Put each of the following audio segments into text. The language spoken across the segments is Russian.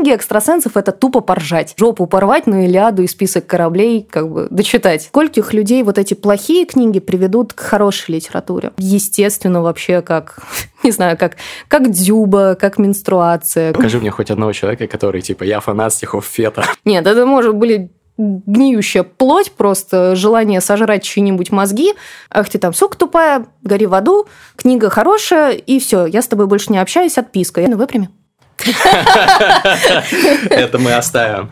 книги экстрасенсов это тупо поржать. Жопу порвать, ну Илиаду и список кораблей как бы дочитать. Скольких людей вот эти плохие книги приведут к хорошей литературе? Естественно, вообще как, не знаю, как, как Дзюба, как менструация. Покажи мне хоть одного человека, который типа «я фанат стихов Фета». Нет, это может были гниющая плоть, просто желание сожрать чьи-нибудь мозги. Ах ты там, сука тупая, гори в аду, книга хорошая, и все, я с тобой больше не общаюсь, отписка. Я на выпрями. Это мы оставим.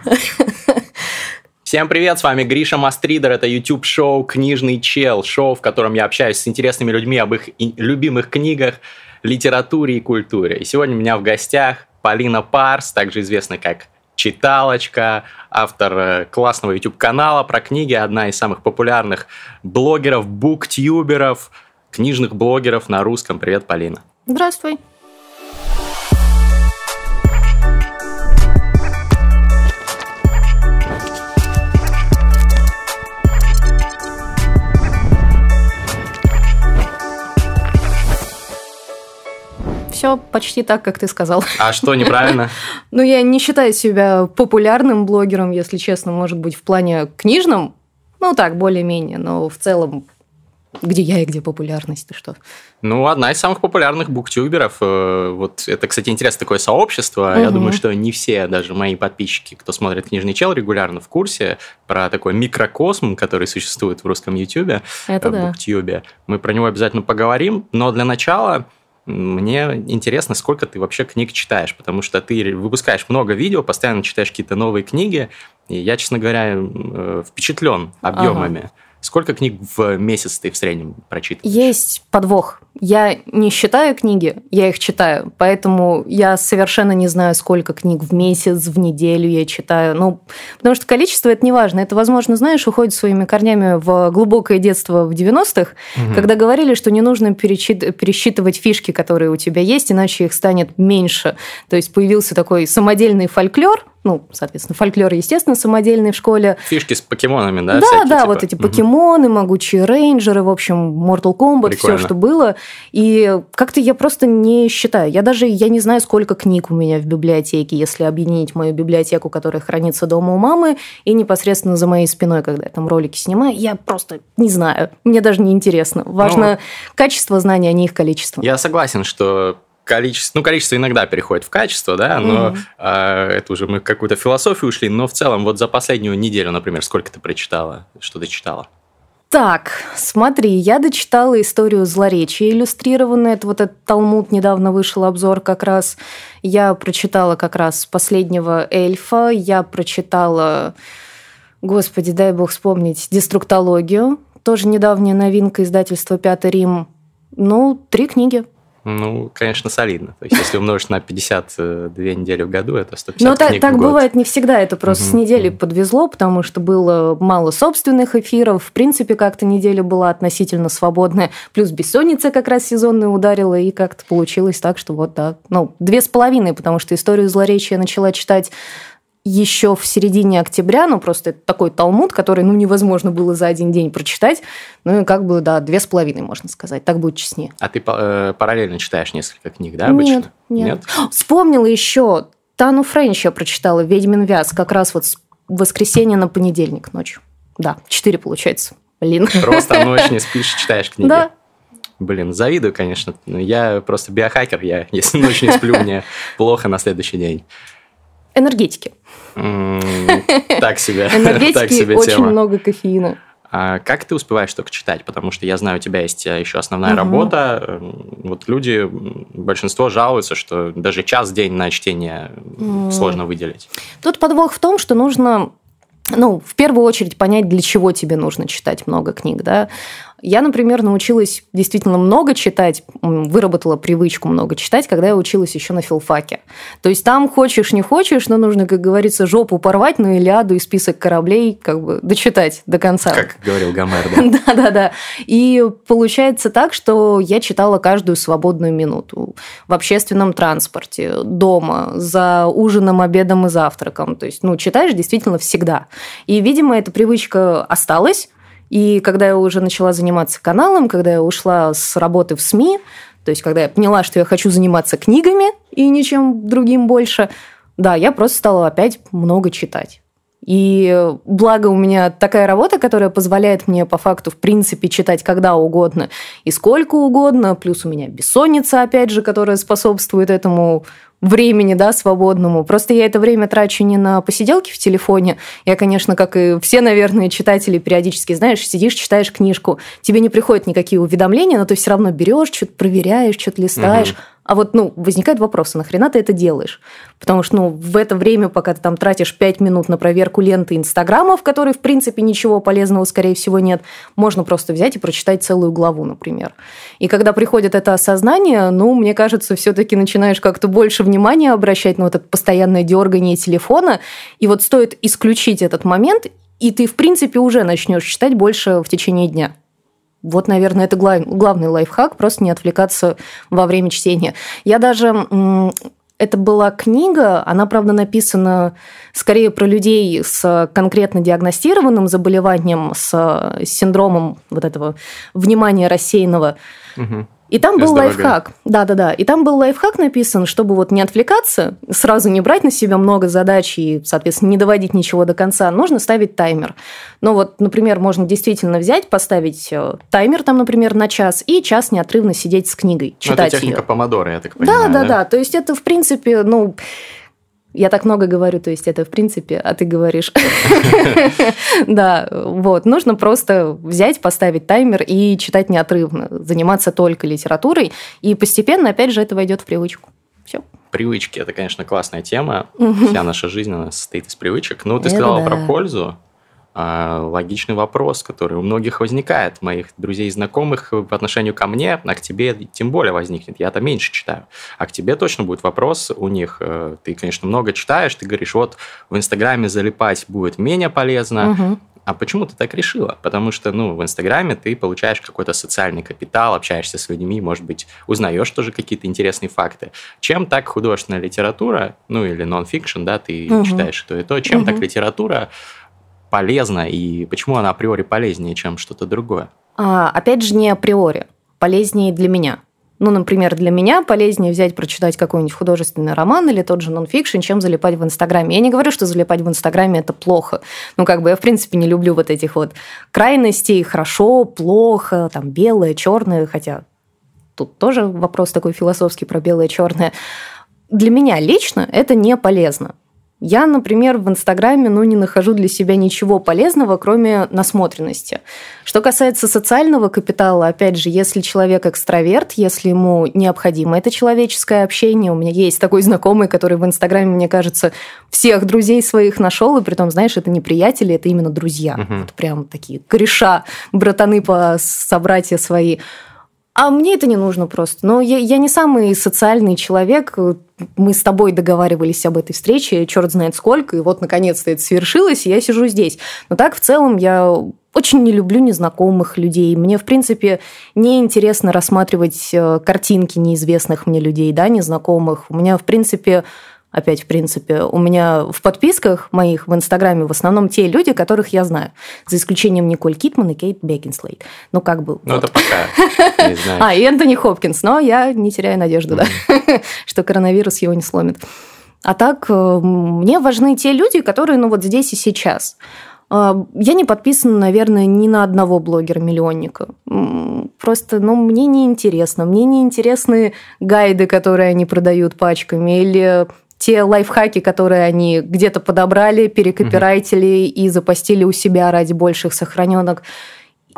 Всем привет, с вами Гриша Мастридер, это YouTube-шоу «Книжный чел», шоу, в котором я общаюсь с интересными людьми об их любимых книгах, литературе и культуре. И сегодня у меня в гостях Полина Парс, также известная как Читалочка, автор э, классного YouTube-канала про книги, одна из самых популярных блогеров, буктюберов, книжных блогеров на русском. Привет, Полина. Здравствуй. Все почти так, как ты сказал. А что неправильно? Ну, я не считаю себя популярным блогером, если честно, может быть, в плане книжном, ну так, более-менее, но в целом где я и где популярность, ты что? Ну, одна из самых популярных буктюберов. Э, вот это, кстати, интересное такое сообщество. Угу. Я думаю, что не все, даже мои подписчики, кто смотрит «Книжный чел», регулярно в курсе про такой микрокосм, который существует в русском ютубе, это в да. буктюбе. Мы про него обязательно поговорим, но для начала мне интересно, сколько ты вообще книг читаешь, потому что ты выпускаешь много видео, постоянно читаешь какие-то новые книги, и я, честно говоря, э, впечатлен объемами. Ага. Сколько книг в месяц ты в среднем прочитываешь? Есть подвох. Я не считаю книги, я их читаю. Поэтому я совершенно не знаю, сколько книг в месяц, в неделю я читаю. Ну, потому что количество это не важно. Это, возможно, знаешь, уходит своими корнями в глубокое детство в 90-х, угу. когда говорили, что не нужно перечит... пересчитывать фишки, которые у тебя есть, иначе их станет меньше. То есть появился такой самодельный фольклор, ну, соответственно, фольклор, естественно, самодельный в школе. Фишки с покемонами, да? Да, всякие, да, типа? вот эти покемоны, угу. могучие рейнджеры, в общем, Mortal Kombat, все, что было. И как-то я просто не считаю. Я даже, я не знаю, сколько книг у меня в библиотеке, если объединить мою библиотеку, которая хранится дома у мамы, и непосредственно за моей спиной, когда я там ролики снимаю, я просто не знаю. Мне даже не интересно. Важно ну, качество знаний, а не их количество. Я согласен, что количество, ну, количество иногда переходит в качество, да, но mm-hmm. э, это уже мы какую-то философию ушли, но в целом вот за последнюю неделю, например, сколько ты прочитала, что ты читала? Так, смотри, я дочитала историю злоречия иллюстрированную. Это вот этот Талмуд, недавно вышел обзор как раз. Я прочитала как раз последнего эльфа. Я прочитала, господи, дай бог вспомнить, деструктологию. Тоже недавняя новинка издательства «Пятый Рим». Ну, три книги. Ну, конечно, солидно. То есть, если умножить на 52 недели в году, это 150 Но так, так бывает не всегда. Это просто угу, с недели угу. подвезло, потому что было мало собственных эфиров. В принципе, как-то неделя была относительно свободная. Плюс бессонница как раз сезонная ударила, и как-то получилось так, что вот так. Ну, две с половиной, потому что историю злоречия начала читать еще в середине октября, ну, просто это такой талмуд, который, ну, невозможно было за один день прочитать, ну, и как бы, да, две с половиной, можно сказать, так будет честнее. А ты э, параллельно читаешь несколько книг, да, обычно? Нет, нет. нет? Вспомнила еще, Тану Френч я прочитала, «Ведьмин вяз», как раз вот с воскресенья на понедельник ночью. Да, четыре получается. Блин. Просто ночь не спишь, читаешь книги. Да, Блин, завидую, конечно. Но я просто биохакер. Я, если ночь не сплю, мне плохо на следующий день. Энергетики. Так себе. Энергетики очень много кофеина. А как ты успеваешь только читать? Потому что я знаю, у тебя есть э, еще основная угу. работа. Вот люди, большинство жалуются, что даже час в день на чтение угу. сложно выделить. Тут подвох в том, что нужно ну, в первую очередь понять, для чего тебе нужно читать много книг, да. Я, например, научилась действительно много читать, выработала привычку много читать, когда я училась еще на филфаке. То есть там хочешь, не хочешь, но нужно, как говорится, жопу порвать, ну Илиаду и список кораблей как бы дочитать до конца. Как говорил Гомер, да? Да-да-да. И получается так, что я читала каждую свободную минуту в общественном транспорте, дома, за ужином, обедом и завтраком. То есть, ну, читаешь действительно всегда. И, видимо, эта привычка осталась, и когда я уже начала заниматься каналом, когда я ушла с работы в СМИ, то есть когда я поняла, что я хочу заниматься книгами и ничем другим больше, Да, я просто стала опять много читать. И благо у меня такая работа, которая позволяет мне по факту, в принципе, читать когда угодно и сколько угодно. Плюс у меня бессонница, опять же, которая способствует этому времени, да, свободному. Просто я это время трачу не на посиделки в телефоне. Я, конечно, как и все, наверное, читатели периодически, знаешь, сидишь, читаешь книжку, тебе не приходят никакие уведомления, но ты все равно берешь, что-то проверяешь, что-то листаешь. Угу. А вот, ну, возникает вопрос, а нахрена ты это делаешь? Потому что, ну, в это время, пока ты там тратишь 5 минут на проверку ленты Инстаграма, в которой, в принципе, ничего полезного, скорее всего, нет, можно просто взять и прочитать целую главу, например. И когда приходит это осознание, ну, мне кажется, все таки начинаешь как-то больше внимания обращать на вот это постоянное дергание телефона, и вот стоит исключить этот момент, и ты, в принципе, уже начнешь читать больше в течение дня. Вот, наверное, это главный лайфхак, просто не отвлекаться во время чтения. Я даже это была книга, она, правда, написана скорее про людей с конкретно диагностированным заболеванием, с синдромом вот этого внимания рассеянного. Угу. И там был лайфхак. Да-да-да. И там был лайфхак написан, чтобы вот не отвлекаться, сразу не брать на себя много задач и, соответственно, не доводить ничего до конца, нужно ставить таймер. Ну вот, например, можно действительно взять, поставить э, таймер там, например, на час и час неотрывно сидеть с книгой, читать ну, это техника ее. помодора, я так понимаю. Да-да-да. То есть это, в принципе, ну я так много говорю, то есть это в принципе, а ты говоришь. Да, вот. Нужно просто взять, поставить таймер и читать неотрывно, заниматься только литературой, и постепенно, опять же, это войдет в привычку. Все. Привычки – это, конечно, классная тема. Вся наша жизнь она состоит из привычек. Ну, ты сказала про пользу. А, логичный вопрос, который у многих возникает, моих друзей и знакомых по отношению ко мне, а к тебе тем более возникнет. Я-то меньше читаю. А к тебе точно будет вопрос у них. Э, ты, конечно, много читаешь, ты говоришь, вот в Инстаграме залипать будет менее полезно, угу. А почему ты так решила? Потому что, ну, в Инстаграме ты получаешь какой-то социальный капитал, общаешься с людьми, может быть, узнаешь тоже какие-то интересные факты. Чем так художественная литература, ну, или нон-фикшн, да, ты угу. читаешь то и то, чем угу. так литература полезна и почему она априори полезнее, чем что-то другое? А, опять же, не априори. Полезнее для меня. Ну, например, для меня полезнее взять, прочитать какой-нибудь художественный роман или тот же нонфикшн, чем залипать в Инстаграме. Я не говорю, что залипать в Инстаграме – это плохо. Ну, как бы я, в принципе, не люблю вот этих вот крайностей хорошо, плохо, там, белое, черное, хотя тут тоже вопрос такой философский про белое, черное. Для меня лично это не полезно. Я, например, в Инстаграме ну, не нахожу для себя ничего полезного, кроме насмотренности. Что касается социального капитала, опять же, если человек экстраверт, если ему необходимо это человеческое общение, у меня есть такой знакомый, который в Инстаграме, мне кажется, всех друзей своих нашел, и при том, знаешь, это не приятели, это именно друзья. Угу. Вот прям такие кореша, братаны по собратья свои. А мне это не нужно просто. Но я, я не самый социальный человек. Мы с тобой договаривались об этой встрече, черт знает сколько, и вот наконец-то это свершилось, и я сижу здесь. Но так в целом я очень не люблю незнакомых людей. Мне, в принципе, не интересно рассматривать э, картинки неизвестных мне людей, да, незнакомых. У меня, в принципе, опять, в принципе, у меня в подписках моих в Инстаграме в основном те люди, которых я знаю. За исключением Николь Китман и Кейт Бекинслейт. Ну, как бы... Ну, вот. это пока. А, и Энтони Хопкинс. Но я не теряю надежду, да, что коронавирус его не сломит. А так, э, мне важны те люди, которые, ну, вот здесь и сейчас. Э, я не подписана, наверное, ни на одного блогера-миллионника. Просто, ну, мне не интересно. Мне не интересны гайды, которые они продают пачками, или те лайфхаки, которые они где-то подобрали, перекопирайтили угу. и запостили у себя ради больших сохраненок.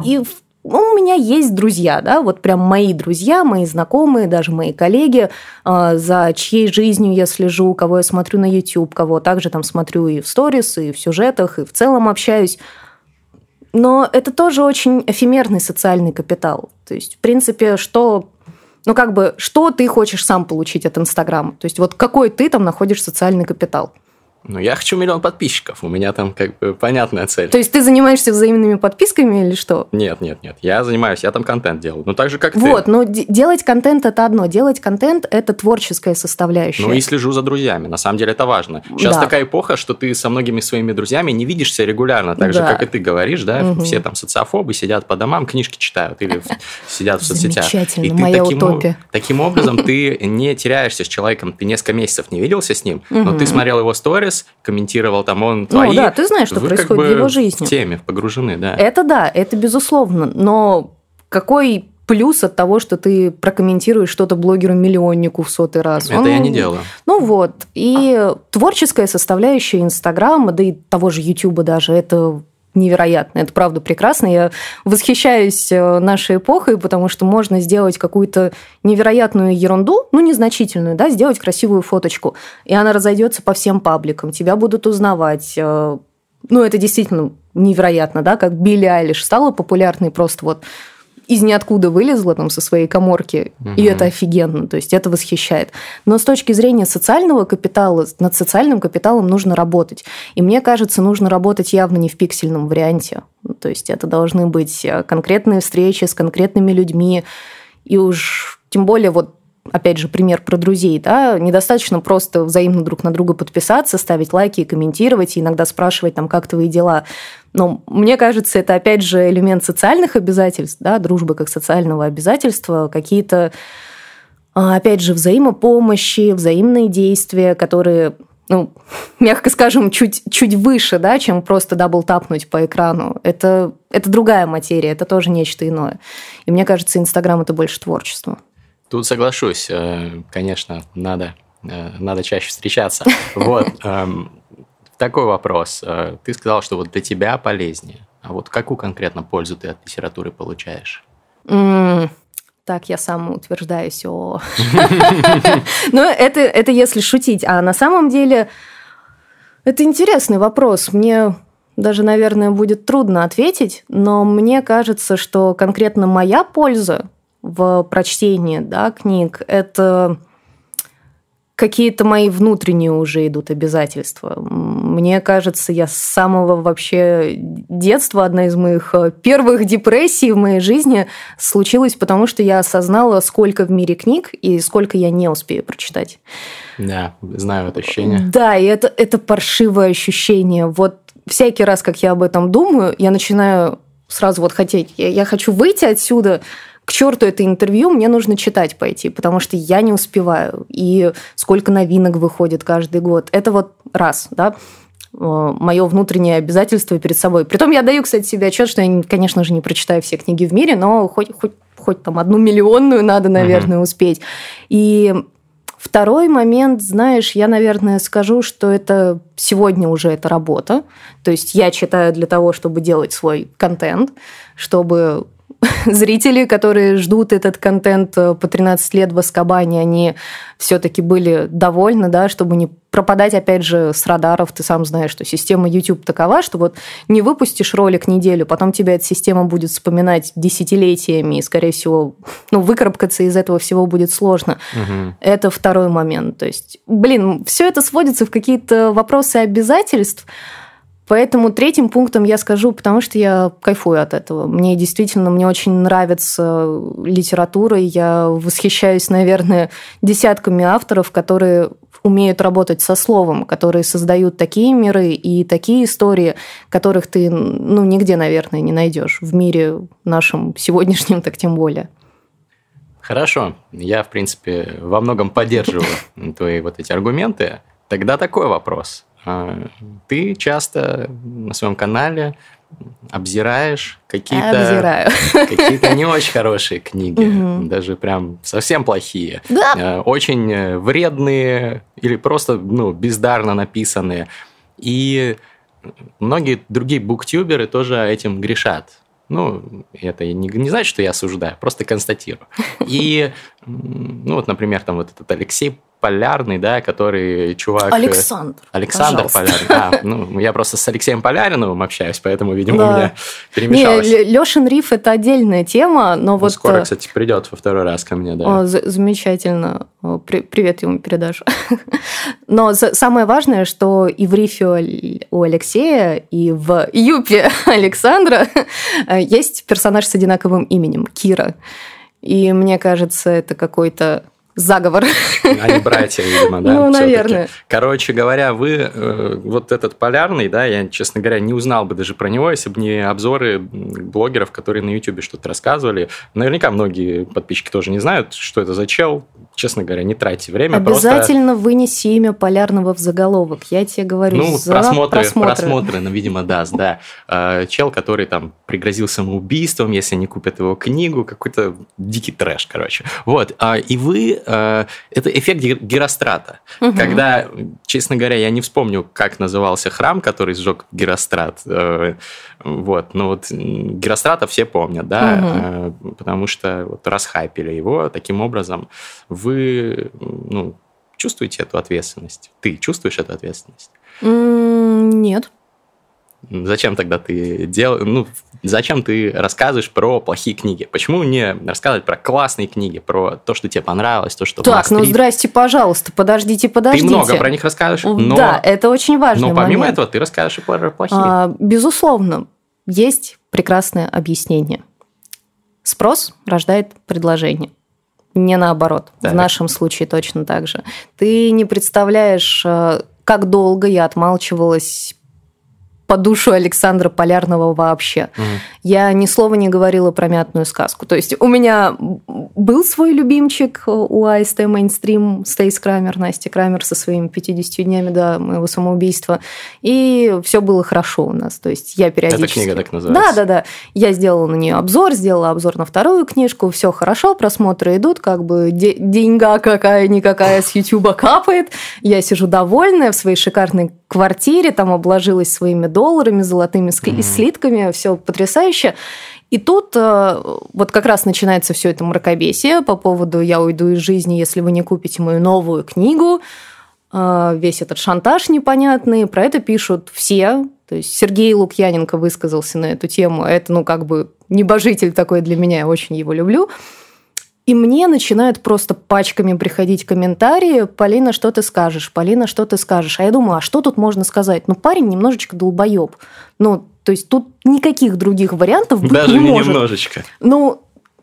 И ну, у меня есть друзья, да, вот прям мои друзья, мои знакомые, даже мои коллеги, а, за чьей жизнью я слежу, кого я смотрю на YouTube, кого также там смотрю и в сторис, и в сюжетах, и в целом общаюсь. Но это тоже очень эфемерный социальный капитал. То есть, в принципе, что ну, как бы, что ты хочешь сам получить от Инстаграма? То есть, вот какой ты там находишь социальный капитал? Ну, я хочу миллион подписчиков. У меня там как бы понятная цель. То есть ты занимаешься взаимными подписками или что? Нет, нет, нет. Я занимаюсь, я там контент делаю. Ну, так же, как Вот, ты. но д- делать контент это одно. Делать контент это творческая составляющая. Ну, и слежу за друзьями. На самом деле это важно. Сейчас Да. такая эпоха, что ты со многими своими друзьями не видишься регулярно. Так же, Да. как и ты говоришь, да? Мгм. Все там социофобы сидят по домам, книжки читают или сидят в соцсетях. Замечательно, И ты моя таким, утопия. таким образом ты не теряешься с человеком. Ты несколько месяцев не виделся с ним, но ты смотрел его сторис, комментировал там он Ну твои. да, ты знаешь, что Вы как происходит в бы его жизни. в теме погружены, да. Это да, это безусловно. Но какой плюс от того, что ты прокомментируешь что-то блогеру-миллионнику в сотый раз? Это Он- я не делаю. Ну вот. И творческая составляющая Инстаграма, да и того же Ютуба даже, это невероятно, это правда прекрасно. Я восхищаюсь э, нашей эпохой, потому что можно сделать какую-то невероятную ерунду, ну, незначительную, да, сделать красивую фоточку, и она разойдется по всем пабликам, тебя будут узнавать. э, Ну, это действительно невероятно, да, как Билли Айлиш стала популярной просто вот из ниоткуда вылезла там со своей коморки, и Мгм. это офигенно, то есть это восхищает. Но с точки зрения социального капитала, над социальным капиталом нужно работать. И мне кажется, нужно работать явно не в пиксельном варианте. То есть это должны быть э, конкретные встречи с конкретными людьми, и уж тем более вот опять же, пример про друзей, да, недостаточно просто взаимно друг на друга подписаться, ставить лайки комментировать, и иногда спрашивать там, как твои дела. Но мне кажется, это опять же элемент социальных обязательств, да, дружбы как социального обязательства, какие-то, а, опять же, взаимопомощи, взаимные действия, которые ну, мягко скажем, чуть, чуть выше, да, чем просто дабл-тапнуть по экрану. Это, это другая материя, это тоже нечто иное. И мне кажется, Инстаграм – это больше творчество. Тут соглашусь, э, конечно, надо, э, надо чаще встречаться. Вот, эм, такой вопрос. Э, Ты сказал, что вот для тебя полезнее. А вот какую конкретно пользу ты от литературы получаешь? Так, я сам утверждаюсь о... Но это, это если шутить. А на самом деле это интересный вопрос. Мне даже, наверное, будет трудно ответить, но мне кажется, что конкретно моя польза в прочтении да, книг – это какие-то мои внутренние уже идут обязательства. Мне кажется, я с самого вообще детства, одна из моих э, первых депрессий в моей жизни случилась, потому что я осознала, сколько в мире книг и сколько я не успею прочитать. Да, знаю это ощущение. Да, и это, это паршивое ощущение. Вот всякий раз, как я об этом думаю, я начинаю сразу вот хотеть, я, я хочу выйти отсюда, к черту это интервью, мне нужно читать пойти, потому что я не успеваю. И сколько новинок выходит каждый год. Это вот раз, да, мое внутреннее обязательство перед собой. Притом я даю, кстати, себе отчет, что я, конечно же, не прочитаю все книги в мире, но хоть, хоть, хоть там одну миллионную надо, наверное, uh-huh. успеть. И Второй момент, знаешь, я, наверное, скажу, что это сегодня уже это работа. То есть я читаю для того, чтобы делать свой контент, чтобы зрители, которые ждут этот контент по 13 лет в Аскабане, они все-таки были довольны, да, чтобы не пропадать, опять же, с радаров. Ты сам знаешь, что система YouTube такова, что вот не выпустишь ролик неделю, потом тебя эта система будет вспоминать десятилетиями, и, скорее всего, ну, выкарабкаться из этого всего будет сложно. Угу. Это второй момент. То есть, блин, все это сводится в какие-то вопросы обязательств, Поэтому третьим пунктом я скажу, потому что я кайфую от этого. Мне действительно, мне очень нравится литература. Я восхищаюсь, наверное, десятками авторов, которые умеют работать со словом, которые создают такие миры и такие истории, которых ты, ну, нигде, наверное, не найдешь. В мире нашем сегодняшнем, так тем более. Хорошо. Я, в принципе, во многом поддерживаю твои вот эти аргументы. Тогда такой вопрос. Ты часто на своем канале обзираешь какие-то какие не очень хорошие книги, угу. даже прям совсем плохие, да. очень вредные или просто ну, бездарно написанные. И многие другие буктюберы тоже этим грешат. Ну, это не, не значит, что я осуждаю, просто констатирую. И, ну, вот, например, там вот этот Алексей Полярный, да, который чувак... Александр. Александр пожалуйста. Полярный. А, ну, я просто с Алексеем Поляриновым общаюсь, поэтому, видимо, да. у меня перемешалось. Не, Лешин Риф – это отдельная тема, но Он вот... скоро, кстати, придет во второй раз ко мне, да. О, замечательно. При, привет ему передашь. но самое важное, что и в Рифе у Алексея, и в Юпе Александра есть персонаж с одинаковым именем – Кира. И мне кажется, это какой-то заговор. Они братья, видимо, да? Ну, наверное. Короче говоря, вы, э, вот этот полярный, да, я, честно говоря, не узнал бы даже про него, если бы не обзоры блогеров, которые на YouTube что-то рассказывали. Наверняка многие подписчики тоже не знают, что это за чел. Честно говоря, не тратьте время. Обязательно просто... вынеси имя полярного в заголовок. Я тебе говорю, ну, за просмотры, просмотры. просмотры, ну, видимо, даст, да. Э, чел, который там пригрозил самоубийством, если не купят его книгу, какой-то дикий трэш, короче. Вот. А, и вы это эффект Герострата. Угу. Когда, честно говоря, я не вспомню, как назывался храм, который сжег Герострат. Э, вот, но вот Герострата все помнят, да, угу. потому что вот расхайпили его. Таким образом, вы ну, чувствуете эту ответственность? Ты чувствуешь эту ответственность? Нет. Зачем тогда ты дел... ну, зачем ты рассказываешь про плохие книги? Почему не рассказывать про классные книги, про то, что тебе понравилось, то, что Так, ну здрасте, пожалуйста, подождите, подождите. Ты много про них расскажешь, но... Да, это очень важно. Но помимо момент. этого ты расскажешь и про плохие. А, безусловно, есть прекрасное объяснение. Спрос рождает предложение. Не наоборот. Так. В нашем случае точно так же. Ты не представляешь, э, как долго я отмалчивалась по душу Александра Полярного вообще. Угу. Я ни слова не говорила про мятную сказку. То есть у меня был свой любимчик у АСТ Мейнстрим, Стейс Крамер, Настя Крамер со своими 50 днями до моего самоубийства. И все было хорошо у нас. То есть я периодически... Эта книга так называется? Да, да, да. Я сделала на нее обзор, сделала обзор на вторую книжку. Все хорошо, просмотры идут, как бы деньга какая-никакая с Ютуба капает. Я сижу довольная в своей шикарной квартире, там обложилась своими долларами, золотыми mm-hmm. слитками, все потрясающе. И тут э, вот как раз начинается все это мракобесие по поводу «я уйду из жизни, если вы не купите мою новую книгу», э, весь этот шантаж непонятный, про это пишут все. То есть Сергей Лукьяненко высказался на эту тему. Это, ну, как бы небожитель такой для меня, я очень его люблю. И мне начинают просто пачками приходить комментарии, Полина, что ты скажешь, Полина, что ты скажешь. А я думаю, а что тут можно сказать? Ну, парень немножечко долбоеб. Ну, то есть тут никаких других вариантов быть Даже не, не может. немножечко. Ну,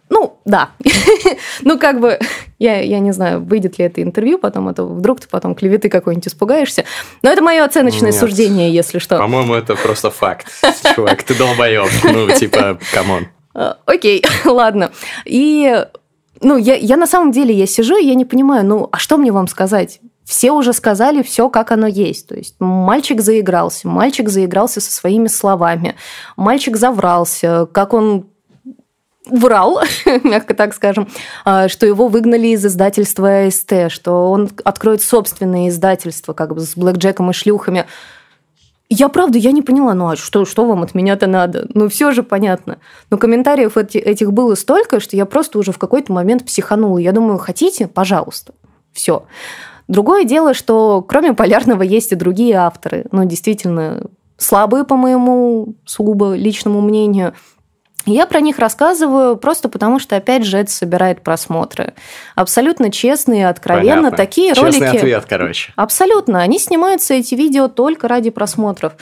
ну, да. ну, как бы, я, я не знаю, выйдет ли это интервью потом, а то вдруг ты потом клеветы какой-нибудь испугаешься. Но это мое оценочное Нет. суждение, если что. По-моему, это просто факт. Чувак, ты долбоеб. Ну, типа, come on. А, окей, ладно. И ну, я, я на самом деле, я сижу, и я не понимаю, ну, а что мне вам сказать? Все уже сказали все, как оно есть. То есть мальчик заигрался, мальчик заигрался со своими словами, мальчик заврался, как он врал, мягко так скажем, а, что его выгнали из издательства АСТ, что он откроет собственное издательство, как бы с блэкджеком и шлюхами. Я правда, я не поняла, ну а что, что вам от меня-то надо? Ну все же понятно. Но комментариев эти, этих было столько, что я просто уже в какой-то момент психанула. Я думаю, хотите? Пожалуйста. Все. Другое дело, что кроме Полярного есть и другие авторы. Ну, действительно, слабые, по моему сугубо личному мнению – я про них рассказываю просто потому, что, опять же, это собирает просмотры. Абсолютно честные, откровенно. Понятно. Такие Честный ролики... ответ, короче. Абсолютно. Они снимаются, эти видео, только ради просмотров.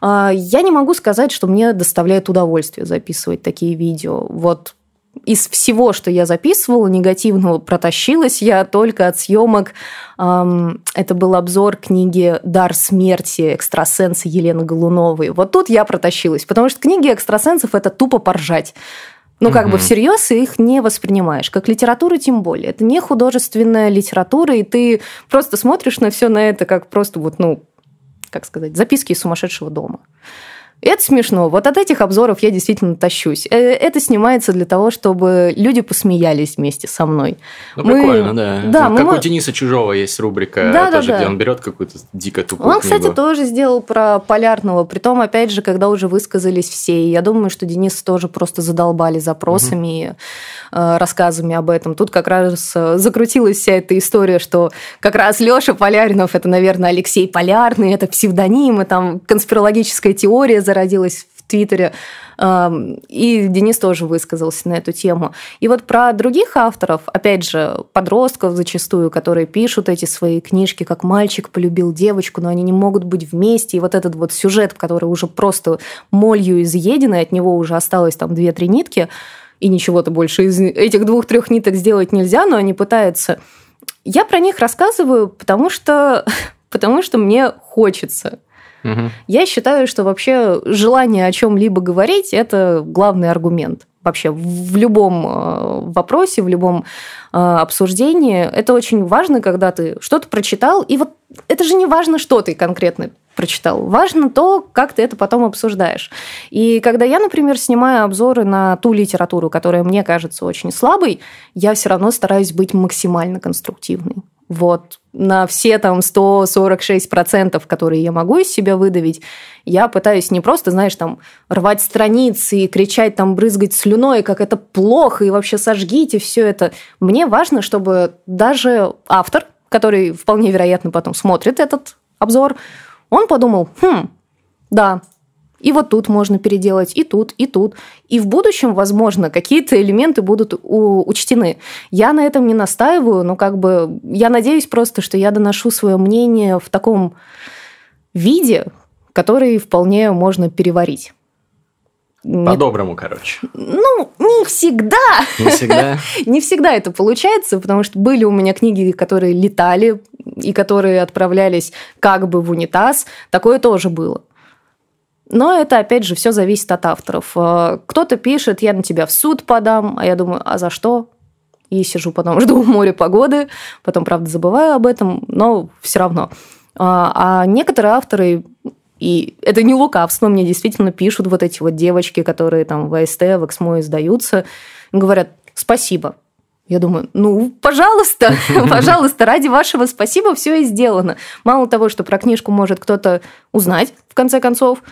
А, я не могу сказать, что мне доставляет удовольствие записывать такие видео. Вот из всего, что я записывала, негативного протащилась я только от съемок. Это был обзор книги «Дар смерти. Экстрасенсы» Елены Голуновой. Вот тут я протащилась, потому что книги экстрасенсов – это тупо поржать. Ну, как угу. бы всерьез их не воспринимаешь. Как литература тем более. Это не художественная литература, и ты просто смотришь на все на это как просто вот, ну, как сказать, записки из сумасшедшего дома. Это смешно. Вот от этих обзоров я действительно тащусь. Э, это снимается для того, чтобы люди посмеялись вместе со мной. Ну, мы... прикольно, да. да как мы... у Дениса Чужого есть рубрика, да, тоже, да, да. где он берет какую-то дико тупую Он, книгу. кстати, тоже сделал про полярного. Притом, опять же, когда уже высказались все. Я думаю, что Денис тоже просто задолбали запросами угу. и э, рассказами об этом. Тут как раз э, закрутилась вся эта история, что как раз Леша Поляринов это, наверное, Алексей Полярный, это псевдоним, и там конспирологическая теория зародилась в Твиттере, и Денис тоже высказался на эту тему. И вот про других авторов, опять же, подростков зачастую, которые пишут эти свои книжки, как мальчик полюбил девочку, но они не могут быть вместе, и вот этот вот сюжет, который уже просто молью изъеден, и от него уже осталось там две-три нитки, и ничего-то больше из этих двух-трех ниток сделать нельзя, но они пытаются. Я про них рассказываю, потому что, потому что мне хочется. Я считаю, что вообще желание о чем-либо говорить – это главный аргумент вообще в любом э, вопросе, в любом э, обсуждении. Это очень важно, когда ты что-то прочитал, и вот это же не важно, что ты конкретно прочитал. Важно то, как ты это потом обсуждаешь. И когда я, например, снимаю обзоры на ту литературу, которая мне кажется очень слабой, я все равно стараюсь быть максимально конструктивной. Вот на все там 146%, которые я могу из себя выдавить, я пытаюсь не просто, знаешь, там рвать страницы и кричать, там брызгать слюной, как это плохо, и вообще сожгите все это. Мне важно, чтобы даже автор, который вполне вероятно потом смотрит этот обзор, он подумал, хм, да, и вот тут можно переделать, и тут, и тут. И в будущем, возможно, какие-то элементы будут учтены. Я на этом не настаиваю, но как бы я надеюсь просто, что я доношу свое мнение в таком виде, который вполне можно переварить. По-доброму, короче. Ну, не всегда. Не всегда? не всегда это получается, потому что были у меня книги, которые летали и которые отправлялись как бы в унитаз. Такое тоже было. Но это, опять же, все зависит от авторов. Э, кто-то пишет, я на тебя в суд подам, а я думаю, а за что? И сижу потом, жду море погоды, потом, правда, забываю об этом, но все равно. А, а некоторые авторы, и это не лукавство, мне действительно пишут вот эти вот девочки, которые там в АСТ, в Эксмо издаются, говорят, спасибо, я думаю, ну, пожалуйста, пожалуйста, ради вашего спасибо все и сделано. Мало того, что про книжку может кто-то узнать, в конце концов,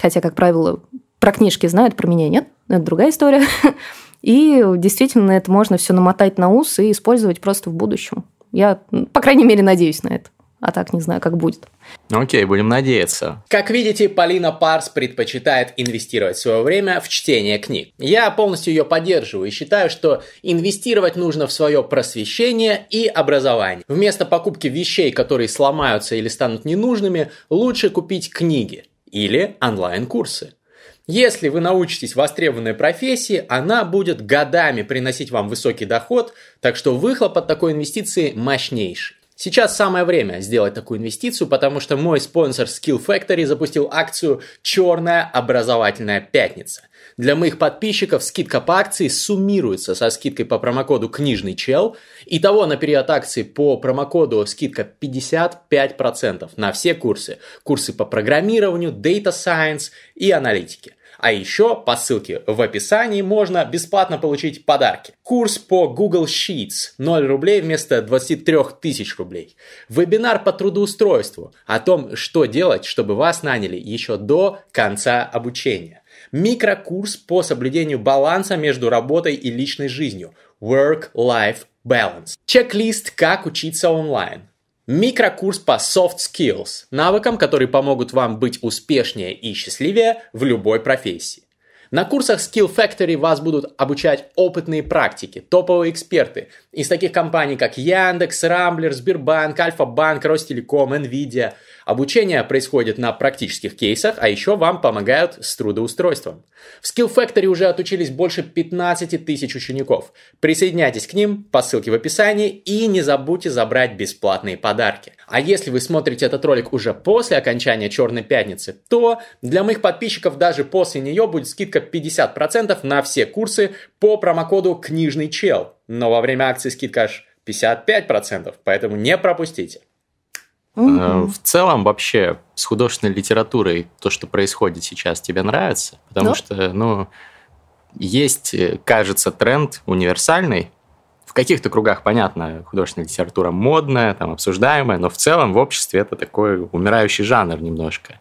Хотя, как правило, про книжки знают, про меня нет. Это другая история. И действительно, это можно все намотать на ус и использовать просто в будущем. Я, по крайней мере, надеюсь на это. А так не знаю, как будет. Окей, будем надеяться. Как видите, Полина Парс предпочитает инвестировать свое время в чтение книг. Я полностью ее поддерживаю и считаю, что инвестировать нужно в свое просвещение и образование. Вместо покупки вещей, которые сломаются или станут ненужными, лучше купить книги или онлайн-курсы. Если вы научитесь востребованной профессии, она будет годами приносить вам высокий доход, так что выхлоп от такой инвестиции мощнейший. Сейчас самое время сделать такую инвестицию, потому что мой спонсор Skill Factory запустил акцию «Черная образовательная пятница». Для моих подписчиков скидка по акции суммируется со скидкой по промокоду «Книжный чел». Итого на период акции по промокоду скидка 55% на все курсы. Курсы по программированию, Data Science и аналитике. А еще по ссылке в описании можно бесплатно получить подарки. Курс по Google Sheets 0 рублей вместо 23 тысяч рублей. Вебинар по трудоустройству о том, что делать, чтобы вас наняли еще до конца обучения. Микрокурс по соблюдению баланса между работой и личной жизнью. Work-Life Balance. Чек-лист «Как учиться онлайн». Микрокурс по soft skills, навыкам, которые помогут вам быть успешнее и счастливее в любой профессии. На курсах Skill Factory вас будут обучать опытные практики, топовые эксперты из таких компаний, как Яндекс, Рамблер, Сбербанк, Альфа-Банк, Ростелеком, Nvidia – Обучение происходит на практических кейсах, а еще вам помогают с трудоустройством. В Skill Factory уже отучились больше 15 тысяч учеников. Присоединяйтесь к ним по ссылке в описании и не забудьте забрать бесплатные подарки. А если вы смотрите этот ролик уже после окончания Черной Пятницы, то для моих подписчиков даже после нее будет скидка 50% на все курсы по промокоду «Книжный чел». Но во время акции скидка аж 55%, поэтому не пропустите. Угу. В целом вообще с художественной литературой то, что происходит сейчас, тебе нравится? Потому да. что, ну, есть, э, кажется, тренд универсальный. В каких-то кругах, понятно, художественная литература модная, там, обсуждаемая, но в целом в обществе это такой умирающий жанр немножко.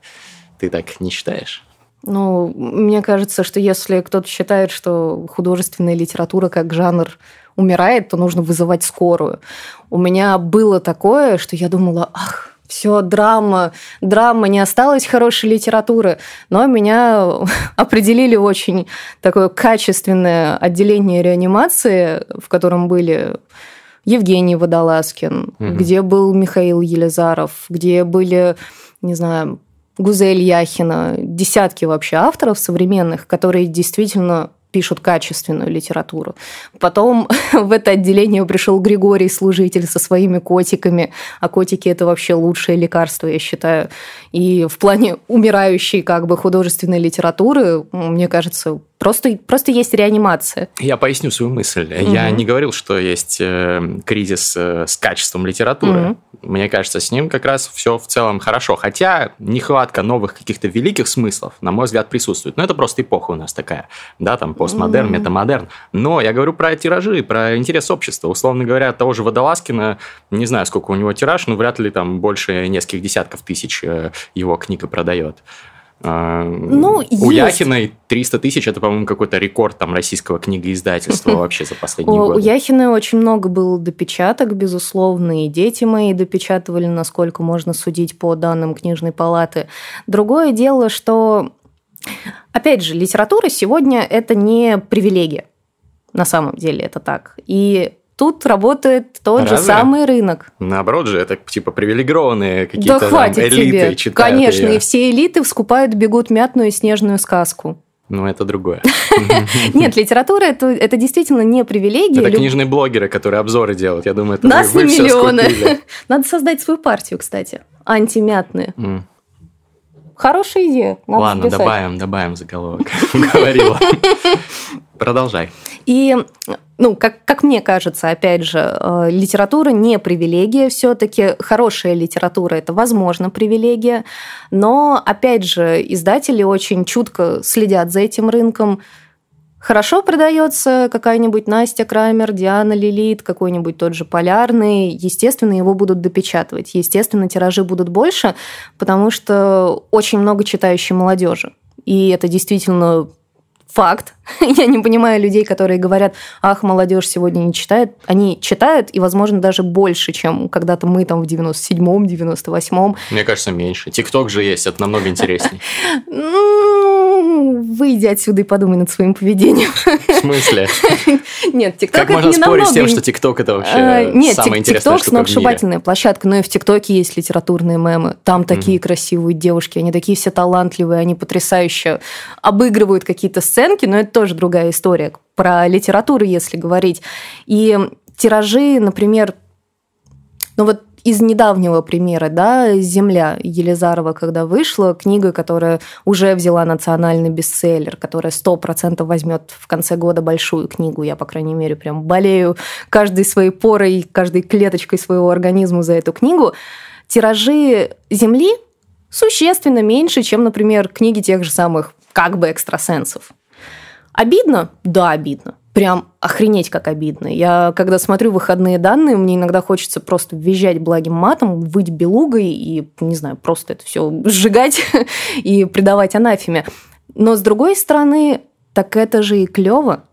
Ты так не считаешь? Ну, мне кажется, что если кто-то считает, что художественная литература как жанр умирает, то нужно вызывать скорую. У меня было такое, что я думала, ах, все, драма, драма, не осталось хорошей литературы. Но меня определили очень такое качественное отделение реанимации, в котором были Евгений Водолазкин, угу. где был Михаил Елизаров, где были, не знаю, Гузель Яхина, десятки вообще авторов современных, которые действительно пишут качественную литературу. Потом в это отделение пришел Григорий Служитель со своими котиками, а котики это вообще лучшее лекарство, я считаю. И в плане умирающей как бы художественной литературы, мне кажется, Просто, просто есть реанимация. Я поясню свою мысль. Угу. Я не говорил, что есть э, кризис э, с качеством литературы. Угу. Мне кажется, с ним как раз все в целом хорошо. Хотя нехватка новых каких-то великих смыслов, на мой взгляд, присутствует. Но это просто эпоха у нас такая. Да, там постмодерн, угу. метамодерн. Но я говорю про тиражи, про интерес общества. Условно говоря, того же Водолазкина, не знаю, сколько у него тираж, но вряд ли там больше нескольких десятков тысяч э, его книга продает. А, ну, У есть. Яхиной 300 тысяч, это, по-моему, какой-то рекорд там российского книгоиздательства вообще за последние годы. У Яхиной очень много было допечаток, безусловно, и дети мои допечатывали, насколько можно судить по данным книжной палаты. Другое дело, что, опять же, литература сегодня – это не привилегия. На самом деле это так. И тут работает тот Разве? же самый рынок. Наоборот же, это типа привилегированные какие-то да хватит там, элиты тебе. читают Конечно, ее. и все элиты вскупают, бегут мятную и снежную сказку. Ну, это другое. Нет, литература это, это действительно не привилегия. Это книжные блогеры, которые обзоры делают. Я думаю, это Нас вы, на миллионы. Надо создать свою партию, кстати. Антимятные. Mm. Хорошая идея. Надо Ладно, записать. добавим, добавим заголовок. Говорила. Продолжай. И, ну, как, как мне кажется, опять же, э, литература не привилегия, все-таки хорошая литература это, возможно, привилегия, но, опять же, издатели очень чутко следят за этим рынком, Хорошо продается какая-нибудь Настя Крамер, Диана Лилит, какой-нибудь тот же Полярный. Естественно, его будут допечатывать. Естественно, тиражи будут больше, потому что очень много читающей молодежи. И это действительно факт. Я не понимаю людей, которые говорят, ах, молодежь сегодня не читает. Они читают, и, возможно, даже больше, чем когда-то мы там в 97-м, 98-м. Мне кажется, меньше. Тикток же есть, это намного интереснее. Ну, выйди отсюда и подумай над своим поведением. В смысле? Нет, ТикТок Как можно спорить с тем, что ТикТок это вообще а, Нет, самая интересная штука сногсшибательная площадка, но и в ТикТоке есть литературные мемы. Там такие красивые девушки, они такие все талантливые, они потрясающе обыгрывают какие-то сценки, но это тоже другая история. Про литературу, если говорить. И тиражи, например, ну вот из недавнего примера, да, «Земля» Елизарова, когда вышла, книга, которая уже взяла национальный бестселлер, которая сто процентов возьмет в конце года большую книгу. Я, по крайней мере, прям болею каждой своей порой, каждой клеточкой своего организма за эту книгу. Тиражи «Земли» существенно меньше, чем, например, книги тех же самых как бы экстрасенсов. Обидно? Да, обидно прям охренеть как обидно. Я, когда смотрю выходные данные, мне иногда хочется просто визжать благим матом, выть белугой и, не знаю, просто это все сжигать и придавать анафеме. Но с другой стороны, так это же и клево.